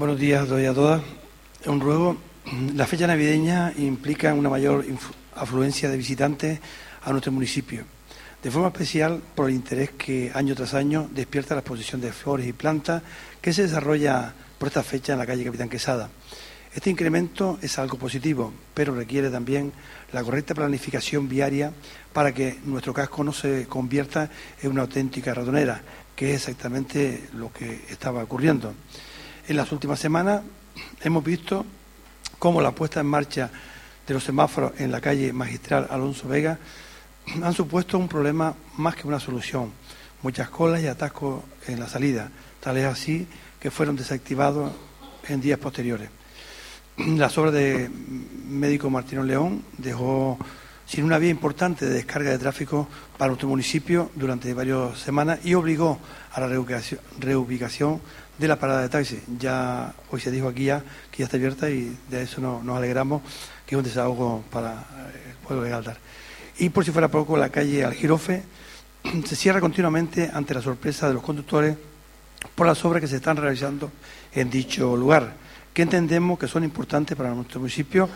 Buenos días, doy a todas un ruego. La fecha navideña implica una mayor afluencia de visitantes a nuestro municipio, de forma especial por el interés que año tras año despierta la exposición de flores y plantas que se desarrolla por esta fecha en la calle Capitán Quesada. Este incremento es algo positivo, pero requiere también la correcta planificación viaria para que nuestro casco no se convierta en una auténtica ratonera, que es exactamente lo que estaba ocurriendo. En las últimas semanas hemos visto cómo la puesta en marcha de los semáforos en la calle Magistral Alonso Vega han supuesto un problema más que una solución. Muchas colas y atascos en la salida, tal es así que fueron desactivados en días posteriores. Las obras de médico Martino León dejó sin una vía importante de descarga de tráfico para nuestro municipio durante varias semanas y obligó a la reubicación de la parada de taxi. Ya hoy se dijo aquí ya que ya está abierta y de eso nos alegramos, que es un desahogo para el pueblo de Galdar. Y por si fuera poco, la calle Algirofe se cierra continuamente ante la sorpresa de los conductores por las obras que se están realizando en dicho lugar, que entendemos que son importantes para nuestro municipio,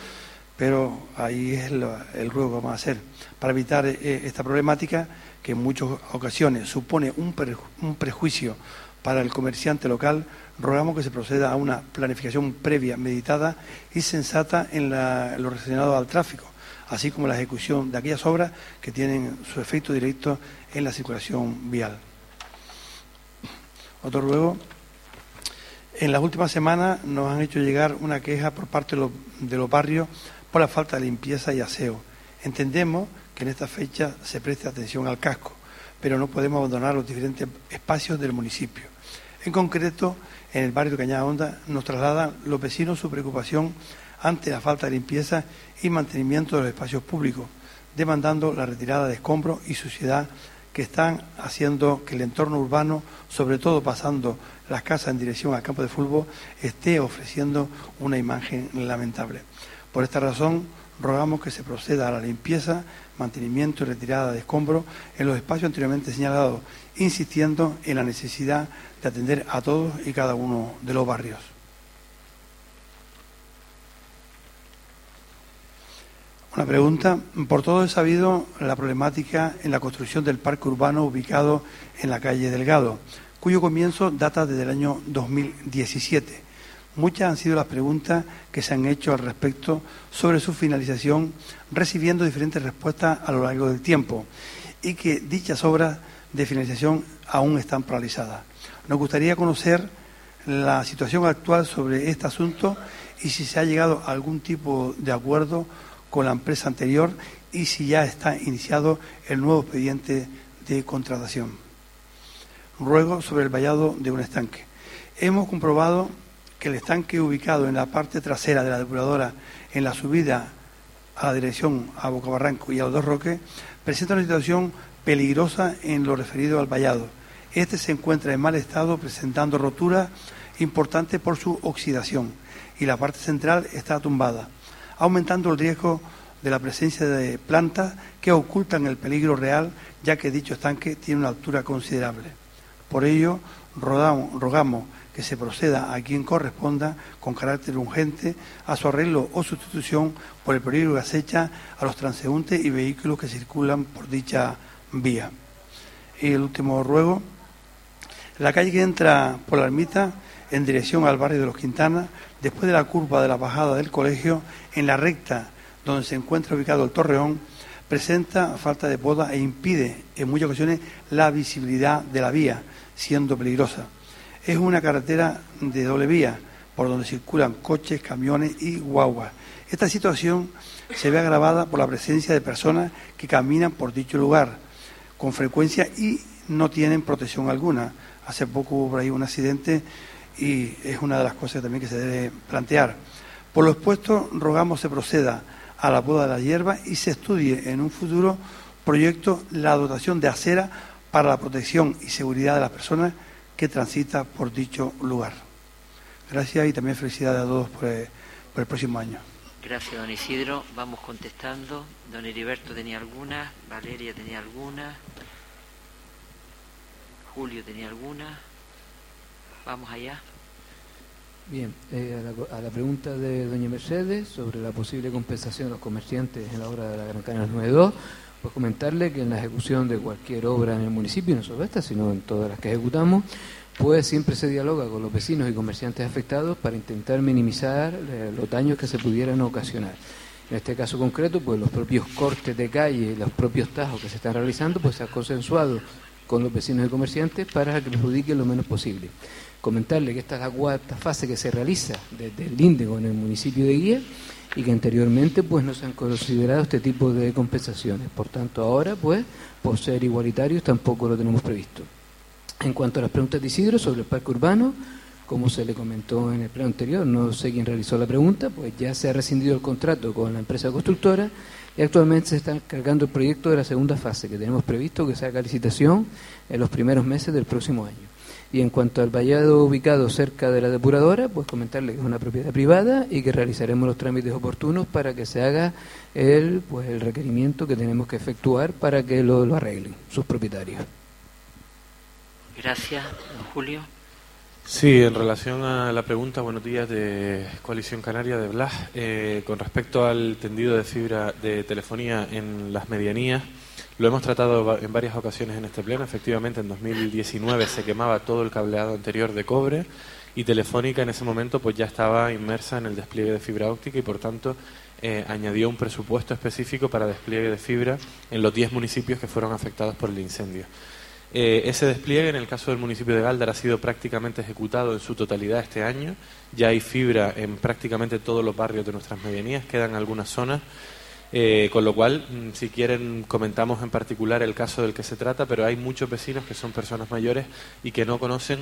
pero ahí es el, ruego que vamos a hacer, para evitar eh, esta problemática que en muchas ocasiones supone un, un prejuicio para el comerciante local, rogamos que se proceda a una planificación previa, meditada y sensata en, lo relacionado al tráfico, así como la ejecución de aquellas obras que tienen su efecto directo en la circulación vial. Otro ruego. En las últimas semanas nos han hecho llegar una queja por parte de los barrios por la falta de limpieza y aseo. Entendemos que en esta fecha se preste atención al casco, pero no podemos abandonar los diferentes espacios del municipio. En concreto, en el barrio Cañada Honda nos trasladan los vecinos su preocupación ante la falta de limpieza y mantenimiento de los espacios públicos, demandando la retirada de escombros y suciedad que están haciendo que el entorno urbano, sobre todo pasando las casas en dirección al campo de fútbol, esté ofreciendo una imagen lamentable. Por esta razón, rogamos que se proceda a la limpieza, mantenimiento y retirada de escombros en los espacios anteriormente señalados, insistiendo en la necesidad de atender a todos y cada uno de los barrios. Una pregunta. Por todo es sabido la problemática en la construcción del parque urbano ubicado en la calle Delgado, cuyo comienzo data desde el año 2017. Muchas han sido las preguntas que se han hecho al respecto sobre su finalización, recibiendo diferentes respuestas a lo largo del tiempo y que dichas obras de finalización aún están paralizadas. Nos gustaría conocer la situación actual sobre este asunto y si se ha llegado a algún tipo de acuerdo con la empresa anterior y si ya está iniciado el nuevo expediente de contratación. Ruego sobre el vallado de un estanque. Hemos comprobado que el estanque ubicado en la parte trasera de la depuradora en la subida a la dirección a Bocabarranco y a los dos roques presenta una situación peligrosa en lo referido al vallado. Este se encuentra en mal estado presentando roturas importantes por su oxidación y la parte central está tumbada aumentando el riesgo de la presencia de plantas que ocultan el peligro real, ya que dicho estanque tiene una altura considerable. Por ello, rogamos que se proceda a quien corresponda con carácter urgente a su arreglo o sustitución por el peligro que acecha a los transeúntes y vehículos que circulan por dicha vía. Y el último ruego, la calle que entra por la ermita en dirección al barrio de los Quintanas, después de la curva de la bajada del colegio, en la recta donde se encuentra ubicado el torreón, presenta falta de poda e impide en muchas ocasiones la visibilidad de la vía, siendo peligrosa. Es una carretera de doble vía, por donde circulan coches, camiones y guaguas. Esta situación se ve agravada por la presencia de personas que caminan por dicho lugar con frecuencia y no tienen protección alguna. Hace poco hubo ahí un accidente y es una de las cosas también que se debe plantear. Por lo expuesto, rogamos se proceda a la poda de la hierba y se estudie en un futuro proyecto la dotación de acera para la protección y seguridad de las personas que transitan por dicho lugar. Gracias y también felicidades a todos por el, por el próximo año. Gracias, don Isidro. Vamos contestando. Don Heriberto tenía alguna, Valeria tenía alguna, Julio tenía alguna. Vamos allá. Bien, eh, a, la, pregunta de doña Mercedes sobre la posible compensación de los comerciantes en la obra de la Gran Canaria 92, pues comentarle que en la ejecución de cualquier obra en el municipio, no solo esta, sino en todas las que ejecutamos, pues siempre se dialoga con los vecinos y comerciantes afectados para intentar minimizar eh, los daños que se pudieran ocasionar. En este caso concreto, pues los propios cortes de calle, los propios tajos que se están realizando, pues se ha consensuado con los vecinos y comerciantes para que perjudiquen lo menos posible comentarle que esta es la cuarta fase que se realiza desde el Índigo en el municipio de Guía y que anteriormente pues no se han considerado este tipo de compensaciones. Por tanto, ahora pues por ser igualitarios tampoco lo tenemos previsto. En cuanto a las preguntas de Isidro sobre el parque urbano, como se le comentó en el pleno anterior, no sé quién realizó la pregunta, pues ya se ha rescindido el contrato con la empresa constructora y actualmente se está cargando el proyecto de la segunda fase que tenemos previsto que se haga licitación en los primeros meses del próximo año. Y en cuanto al vallado ubicado cerca de la depuradora, pues comentarle que es una propiedad privada y que realizaremos los trámites oportunos para que se haga el, pues, el requerimiento que tenemos que efectuar para que lo, arreglen sus propietarios. Gracias, Julio. Sí, en relación a la pregunta, buenos días de Coalición Canaria de Blas, eh, con respecto al tendido de fibra de telefonía en las medianías, lo hemos tratado en varias ocasiones en este pleno. Efectivamente, en 2019 se quemaba todo el cableado anterior de cobre y Telefónica en ese momento pues ya estaba inmersa en el despliegue de fibra óptica y por tanto eh, añadió un presupuesto específico para despliegue de fibra en los 10 municipios que fueron afectados por el incendio. Eh, ese despliegue en el caso del municipio de Galdar ha sido prácticamente ejecutado en su totalidad este año. Ya hay fibra en prácticamente todos los barrios de nuestras medianías, quedan algunas zonas eh, con lo cual, mm, si quieren, comentamos en particular el caso del que se trata, pero hay muchos vecinos que son personas mayores y que no conocen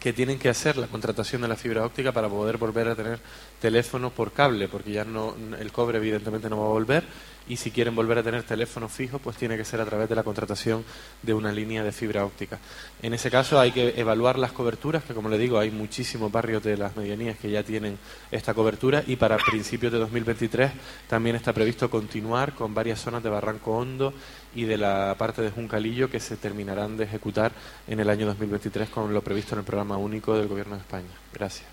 que tienen que hacer la contratación de la fibra óptica para poder volver a tener teléfono por cable, porque ya no el cobre evidentemente no va a volver y si quieren volver a tener teléfono fijo, pues tiene que ser a través de la contratación de una línea de fibra óptica. En ese caso hay que evaluar las coberturas, que como le digo, hay muchísimos barrios de las medianías que ya tienen esta cobertura y para principios de 2023 también está previsto continuar con varias zonas de Barranco Hondo y de la parte de Juncalillo que se terminarán de ejecutar en el año 2023 con lo previsto en el programa único del Gobierno de España. Gracias.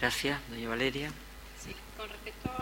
Gracias, doña Valeria.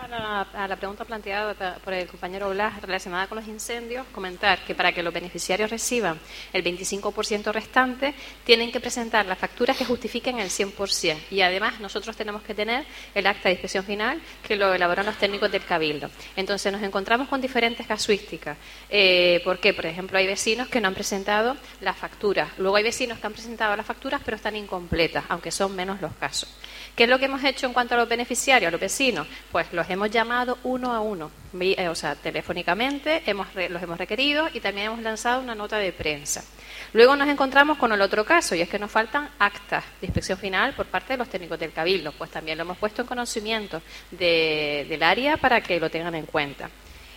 A la, pregunta planteada por el compañero Blas relacionada con los incendios, comentar que para que los beneficiarios reciban el 25% restante, tienen que presentar las facturas que justifiquen el 100%. Y además, nosotros tenemos que tener el acta de inspección final que lo elaboran los técnicos del Cabildo. Entonces, nos encontramos con diferentes casuísticas. Eh, ¿Por qué? Por ejemplo, hay vecinos que no han presentado las facturas. Luego hay vecinos que han presentado las facturas, pero están incompletas, aunque son menos los casos. ¿Qué es lo que hemos hecho en cuanto a los beneficiarios, a los vecinos? Pues los hemos llamado uno a uno, eh, o sea, telefónicamente hemos, los hemos requerido y también hemos lanzado una nota de prensa. Luego nos encontramos con el otro caso y es que nos faltan actas de inspección final por parte de los técnicos del Cabildo. Pues también lo hemos puesto en conocimiento del área para que lo tengan en cuenta.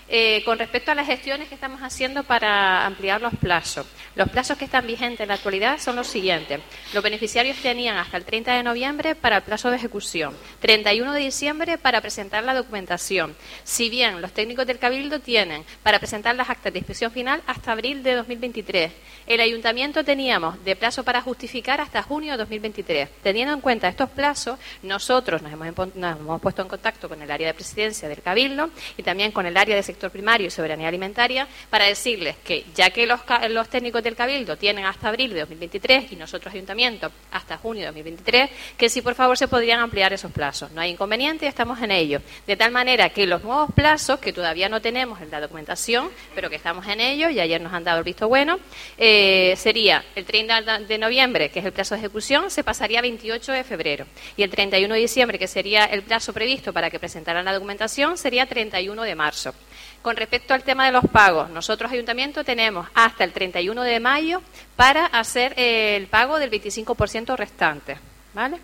Eh, con respecto a las gestiones que estamos haciendo para ampliar los plazos, los plazos que están vigentes en la actualidad son los siguientes. Los beneficiarios tenían hasta el 30 de noviembre para el plazo de ejecución, 31 de diciembre para presentar la documentación. Si bien los técnicos del Cabildo tienen para presentar las actas de inspección final hasta abril de 2023, el ayuntamiento teníamos de plazo para justificar hasta junio de 2023. Teniendo en cuenta estos plazos, nosotros nos hemos, nos hemos puesto en contacto con el área de presidencia del Cabildo y también con el área de sector primario y soberanía alimentaria para decirles que ya que los, técnicos del Cabildo tienen hasta abril de 2023 y nosotros ayuntamiento hasta junio de 2023, que si por favor se podrían ampliar esos plazos. No hay inconveniente, estamos en ello. De tal manera que los nuevos plazos, que todavía no tenemos en la documentación, pero que estamos en ello y ayer nos han dado el visto bueno, eh, sería el 30 de noviembre, que es el plazo de ejecución, se pasaría a 28 de febrero. Y el 31 de diciembre, que sería el plazo previsto para que presentaran la documentación, sería 31 de marzo. Con respecto al tema de los pagos, nosotros, Ayuntamiento, tenemos hasta el 31 de mayo para hacer eh, el pago del 25% restante. ¿Vale?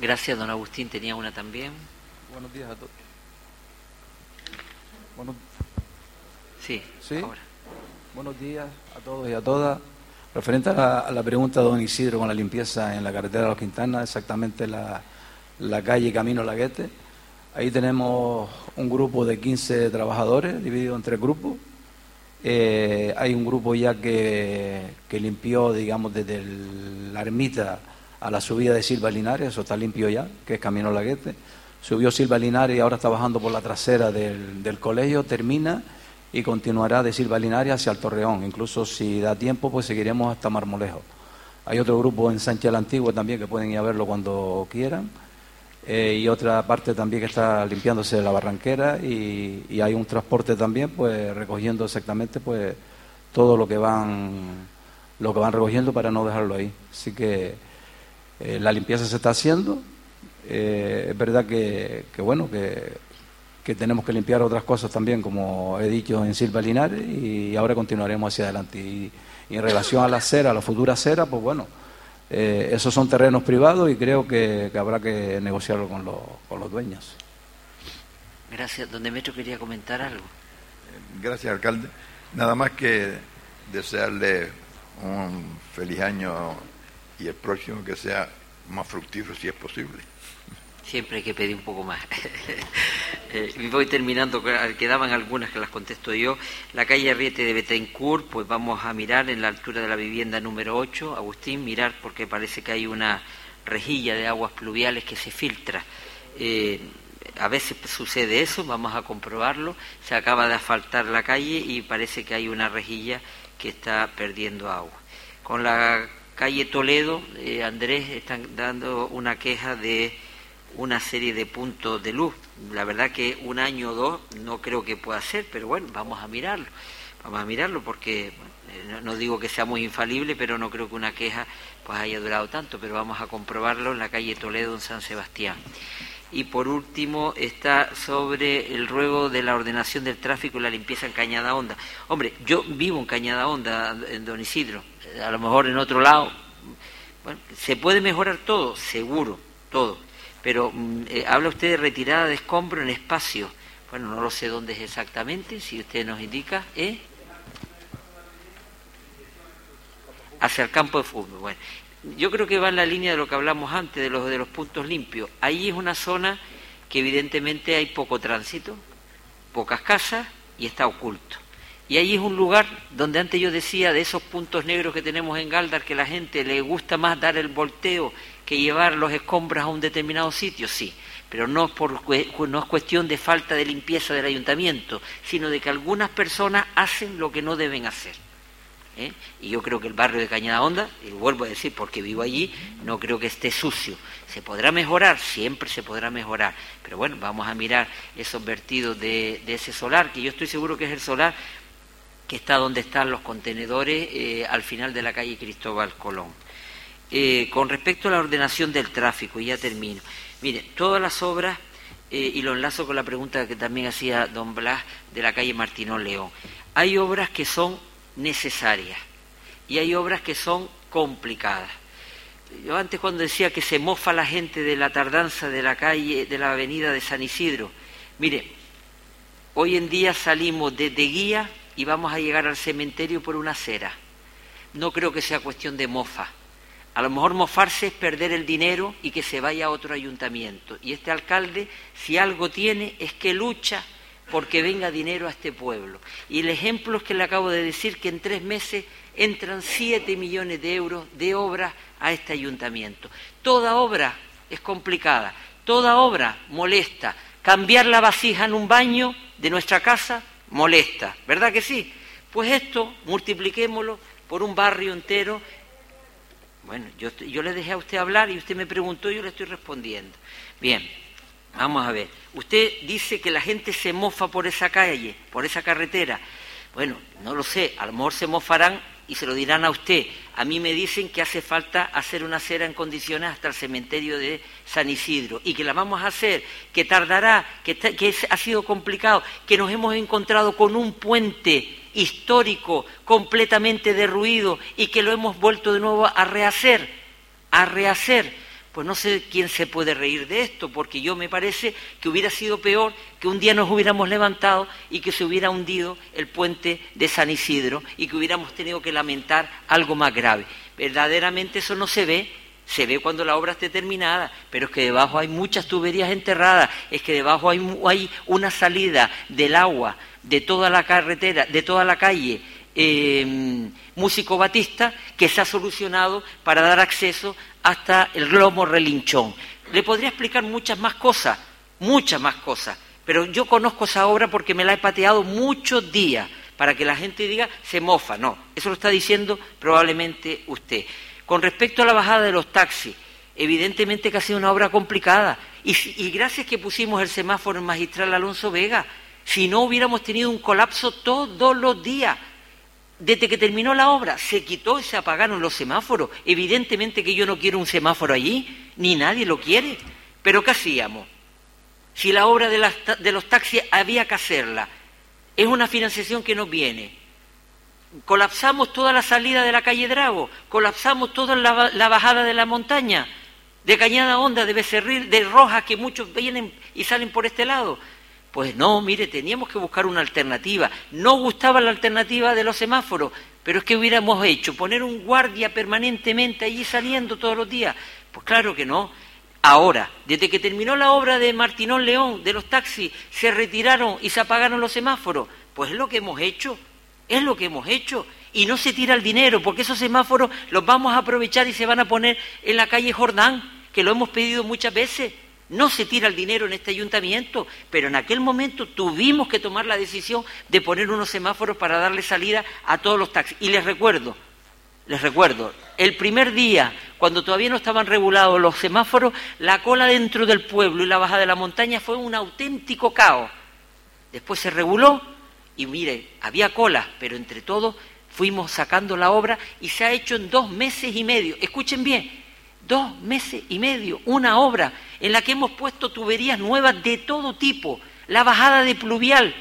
Gracias, don Agustín. Tenía una también. Buenos días a todos. Sí, ¿Sí? Buenos días a todos y a todas. Referente a la, pregunta de don Isidro con la limpieza en la carretera de los Quintanas, exactamente la, la calle Camino Laguete Ahí tenemos un grupo de 15 trabajadores dividido en tres grupos. Eh, hay un grupo ya que, limpió, digamos, desde la ermita a la subida de Silva Linares, eso está limpio ya, que es Camino Laguete. Subió Silva Linares y ahora está bajando por la trasera del, del colegio, termina y continuará de Silva Linares hacia el Torreón. Incluso si da tiempo, pues seguiremos hasta Marmolejo. Hay otro grupo en Sánchez la Antigua también que pueden ir a verlo cuando quieran. Eh, y otra parte también que está limpiándose la barranquera y, hay un transporte también pues recogiendo exactamente pues todo lo que van lo que van recogiendo para no dejarlo ahí. Así que eh, la limpieza se está haciendo. Eh, es verdad que, bueno que, que, tenemos que limpiar otras cosas también como he dicho en Silva Linares y ahora continuaremos hacia adelante. Y, y en relación a la acera a la futura acera pues bueno eh, esos son terrenos privados y creo que, habrá que negociarlo con, con, los dueños. Gracias. Don Demetrio quería comentar algo. Gracias, alcalde. Nada más que desearle un feliz año y el próximo que sea más fructífero si es posible siempre hay que pedir un poco más. eh, voy terminando, quedaban algunas que las contesto yo. La calle Arriete de Betancourt, pues vamos a mirar en la altura de la vivienda número 8, Agustín, mirar porque parece que hay una rejilla de aguas pluviales que se filtra. Eh, a veces sucede eso, vamos a comprobarlo. Se acaba de asfaltar la calle y parece que hay una rejilla que está perdiendo agua. Con la calle Toledo, eh, Andrés, están dando una queja de una serie de puntos de luz. La verdad que un año o dos no creo que pueda ser, pero bueno, vamos a mirarlo. Vamos a mirarlo porque no digo que sea muy infalible, pero no creo que una queja pues haya durado tanto, pero vamos a comprobarlo en la calle Toledo en San Sebastián. Y por último está sobre el ruego de la ordenación del tráfico y la limpieza en Cañada Honda. Hombre, yo vivo en Cañada Honda, en Don Isidro, a lo mejor en otro lado. Bueno, se puede mejorar todo, seguro, todo. Pero mm, eh, habla usted de retirada de escombro en espacio. Bueno, no lo sé dónde es exactamente, si usted nos indica, ¿eh? Hacia el campo de fútbol. Bueno, yo creo que va en la línea de lo que hablamos antes, de los, de los puntos limpios. Ahí es una zona que evidentemente hay poco tránsito, pocas casas y está oculto. Y ahí es un lugar donde antes yo decía de esos puntos negros que tenemos en Galdar que la gente le gusta más dar el volteo que llevar los escombros a un determinado sitio, sí, pero no, por, no es cuestión de falta de limpieza del ayuntamiento, sino de que algunas personas hacen lo que no deben hacer. ¿eh? Y yo creo que el barrio de Cañada Honda, y vuelvo a decir porque vivo allí, no creo que esté sucio. ¿Se podrá mejorar? Siempre se podrá mejorar. Pero bueno, vamos a mirar esos vertidos de, ese solar, que yo estoy seguro que es el solar que está donde están los contenedores eh, al final de la calle Cristóbal Colón. Eh, con respecto a la ordenación del tráfico, y ya termino. Mire, todas las obras, y lo enlazo con la pregunta que también hacía don Blas de la calle Martinón León, hay obras que son necesarias y hay obras que son complicadas. Yo antes cuando decía que se mofa la gente de la tardanza de la calle, de la avenida de San Isidro, mire, hoy en día salimos desde Guía y vamos a llegar al cementerio por una acera. No creo que sea cuestión de mofa. A lo mejor mofarse es perder el dinero y que se vaya a otro ayuntamiento. Y este alcalde, si algo tiene, es que lucha porque venga dinero a este pueblo. Y el ejemplo es que le acabo de decir que en tres meses entran siete millones de euros de obra a este ayuntamiento. Toda obra es complicada, toda obra molesta. Cambiar la vasija en un baño de nuestra casa molesta, ¿verdad que sí? Pues esto multipliquémoslo por un barrio entero. Bueno, yo, yo le dejé a usted hablar y usted me preguntó y yo le estoy respondiendo. Bien, Vamos a ver, usted dice que la gente se mofa por esa calle, por esa carretera. Bueno, no lo sé, a lo mejor se mofarán y se lo dirán a usted. A mí me dicen que hace falta hacer una acera en condiciones hasta el cementerio de San Isidro y que la vamos a hacer, que tardará, que, que ha sido complicado, que nos hemos encontrado con un puente histórico completamente derruido y que lo hemos vuelto de nuevo a rehacer, a rehacer pues no sé quién se puede reír de esto, porque yo me parece que hubiera sido peor que un día nos hubiéramos levantado y que se hubiera hundido el puente de San Isidro y que hubiéramos tenido que lamentar algo más grave. Verdaderamente eso no se ve, se ve cuando la obra esté terminada, pero es que debajo hay muchas tuberías enterradas, es que debajo hay, hay una salida del agua de toda la carretera, de toda la calle eh, Músico Batista, que se ha solucionado para dar acceso hasta el globo relinchón. Le podría explicar muchas más cosas, muchas más cosas, pero yo conozco esa obra porque me la he pateado muchos días para que la gente diga se mofa. No, eso lo está diciendo probablemente usted. Con respecto a la bajada de los taxis, evidentemente que ha sido una obra complicada. Y, y gracias que pusimos el semáforo en magistral Alonso Vega, si no hubiéramos tenido un colapso todos los días desde que terminó la obra, se quitó y se apagaron los semáforos. Evidentemente que yo no quiero un semáforo allí, ni nadie lo quiere. Pero ¿qué hacíamos? Si la obra de, los taxis había que hacerla, es una financiación que nos viene. Colapsamos toda la salida de la calle Drago, colapsamos toda la, la bajada de la montaña, de Cañada Honda, de Becerril, de Rojas, que muchos vienen y salen por este lado. Pues no, mire, teníamos que buscar una alternativa. No gustaba la alternativa de los semáforos, pero es que hubiéramos hecho poner un guardia permanentemente allí saliendo todos los días. Pues claro que no. Ahora, desde que terminó la obra de Martinón León, de los taxis, se retiraron y se apagaron los semáforos. Pues es lo que hemos hecho, es lo que hemos hecho. Y no se tira el dinero, porque esos semáforos los vamos a aprovechar y se van a poner en la calle Jordán, que lo hemos pedido muchas veces. No se tira el dinero en este ayuntamiento, pero en aquel momento tuvimos que tomar la decisión de poner unos semáforos para darle salida a todos los taxis. Y les recuerdo, les recuerdo, el primer día, cuando todavía no estaban regulados los semáforos, la cola dentro del pueblo y la bajada de la montaña fue un auténtico caos. Después se reguló y mire, había cola, pero entre todos fuimos sacando la obra y se ha hecho en dos meses y medio. Escuchen bien, dos meses y medio, una obra en la que hemos puesto tuberías nuevas de todo tipo, la bajada de pluvial.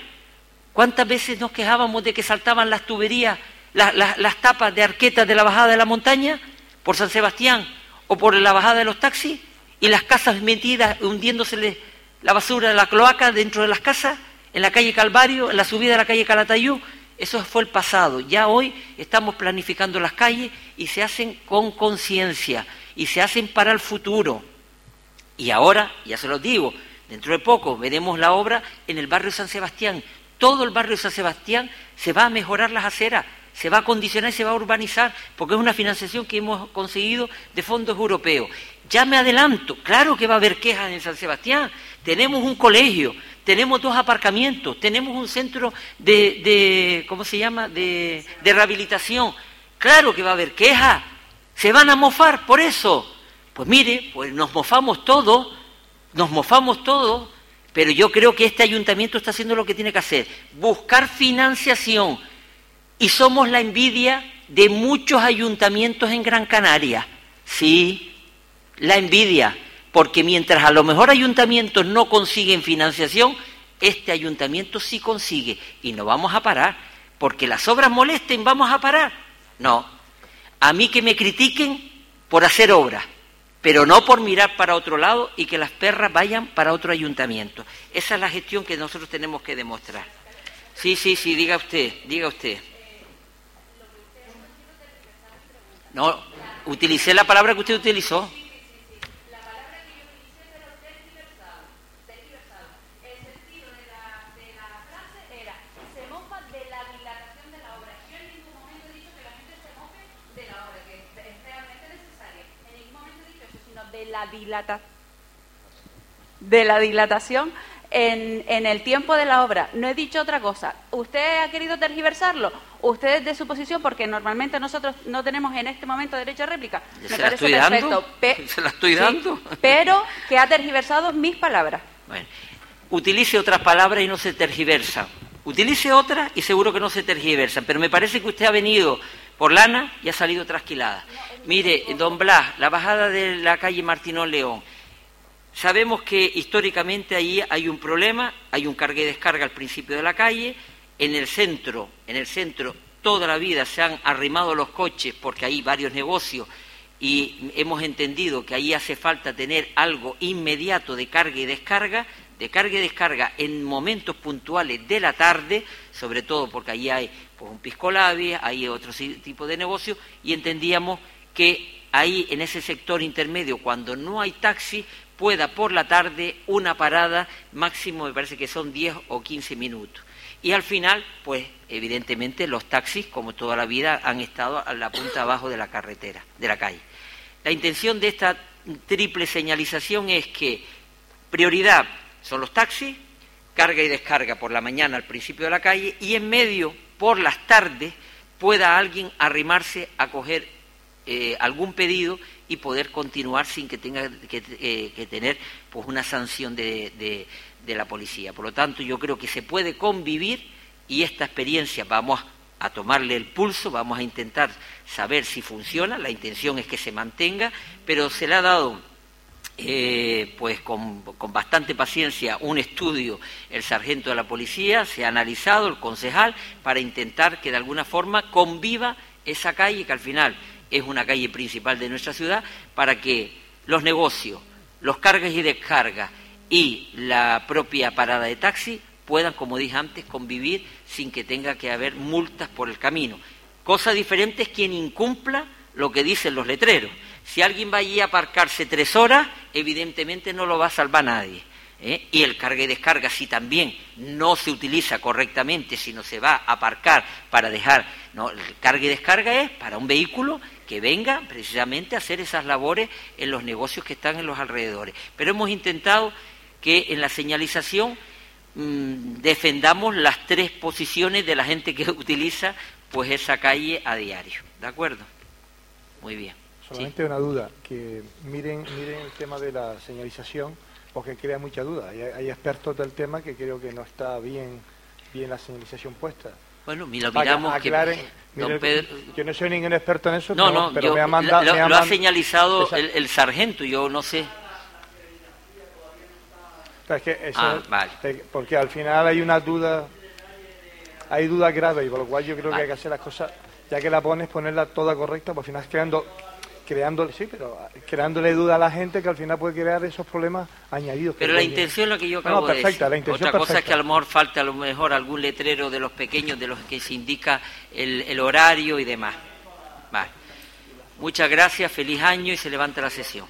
¿Cuántas veces nos quejábamos de que saltaban las tuberías, las tapas de arquetas de la bajada de la montaña por San Sebastián o por la bajada de los taxis y las casas metidas hundiéndose la basura de la cloaca dentro de las casas, en la calle Calvario, en la subida de la calle Calatayú? Eso fue el pasado. Ya hoy estamos planificando las calles y se hacen con conciencia y se hacen para el futuro. Y ahora, ya se los digo, dentro de poco veremos la obra en el barrio San Sebastián. Todo el barrio San Sebastián se va a mejorar las aceras, se va a condicionar y se va a urbanizar, porque es una financiación que hemos conseguido de fondos europeos. Ya me adelanto, claro que va a haber quejas en San Sebastián. Tenemos un colegio, tenemos dos aparcamientos, tenemos un centro de, ¿cómo se llama?, de, de rehabilitación. Claro que va a haber quejas. ¿Se van a mofar por eso? Pues mire, pues nos mofamos todos, nos mofamos todos, pero yo creo que este ayuntamiento está haciendo lo que tiene que hacer, buscar financiación. Y somos la envidia de muchos ayuntamientos en Gran Canaria. Sí, la envidia porque mientras a lo mejor ayuntamientos no consiguen financiación, este ayuntamiento sí consigue y no vamos a parar, porque las obras molesten, vamos a parar. No, a mí que me critiquen por hacer obras, pero no por mirar para otro lado y que las perras vayan para otro ayuntamiento. Esa es la gestión que nosotros tenemos que demostrar. Sí, sí, sí, diga usted, diga usted. No, utilicé la palabra que usted utilizó. Dilata, de la dilatación en, en, el tiempo de la obra. No he dicho otra cosa. ¿Usted ha querido tergiversarlo? Usted es de su posición, porque normalmente nosotros no tenemos en este momento derecho a réplica. Me parece perfecto. ¿Se la estoy dando? pero que ha tergiversado mis palabras. Bueno, utilice otras palabras y no se tergiversa. Utilice otras y seguro que no se tergiversan. Pero me parece que usted ha venido por lana y ha salido trasquilada. Mire, don Blas, la bajada de la calle Martinón León. Sabemos que históricamente ahí hay un problema, hay un cargue y descarga al principio de la calle, en el centro, en el centro toda la vida se han arrimado los coches porque hay varios negocios y hemos entendido que ahí hace falta tener algo inmediato de carga y descarga, de carga y descarga en momentos puntuales de la tarde, sobre todo porque ahí hay pues, un pisco hay otro tipo de negocio, y entendíamos que ahí en ese sector intermedio, cuando no hay taxi, pueda por la tarde una parada máximo, me parece que son 10 o 15 minutos. Y al final, pues evidentemente los taxis, como toda la vida, han estado a la punta abajo de la carretera, de la calle. La intención de esta triple señalización es que prioridad son los taxis, carga y descarga por la mañana al principio de la calle y en medio, por las tardes, pueda alguien arrimarse a coger eh, algún pedido y poder continuar sin que tenga que, eh, tener pues una sanción de, de, la policía. Por lo tanto, yo creo que se puede convivir y esta experiencia vamos a tomarle el pulso, vamos a intentar saber si funciona, la intención es que se mantenga, pero se le ha dado eh, pues con, bastante paciencia un estudio el sargento de la policía, se ha analizado el concejal para intentar que de alguna forma conviva esa calle que al final es una calle principal de nuestra ciudad para que los negocios, los cargas y descargas y la propia parada de taxi puedan, como dije antes, convivir sin que tenga que haber multas por el camino. Cosa diferente es quien incumpla lo que dicen los letreros. Si alguien va allí a aparcarse tres horas, evidentemente no lo va a salvar nadie. ¿eh? Y el carga y descarga, si también no se utiliza correctamente, sino se va a aparcar para dejar. No, el carga y descarga es para un vehículo que venga precisamente a hacer esas labores en los negocios que están en los alrededores. Pero hemos intentado que en la señalización mm, defendamos las tres posiciones de la gente que utiliza pues esa calle a diario. ¿De acuerdo? Muy bien. Solamente una duda, que miren, miren el tema de la señalización, porque crea mucha duda. Hay, expertos del tema que creo que no está bien, bien la señalización puesta. Bueno, lo miramos que, don Pedro... Yo no soy ningún experto en eso, no, no, pero me ha mandado... Lo, ha, señalizado el, sargento, yo no sé. Es que eso, ah, vale. Porque al final hay una duda, hay dudas graves, y por lo cual yo creo que hay que hacer las cosas, ya que la pones, ponerla toda correcta, pues al final creando creándole, sí, pero creándole duda a la gente que al final puede crear esos problemas añadidos. Pero la intención es lo que yo acabo de decir. La intención Otra cosa es que a lo mejor falta a lo mejor algún letrero de los pequeños de los que se indica el, el horario y demás. Vale. Muchas gracias, feliz año y se levanta la sesión.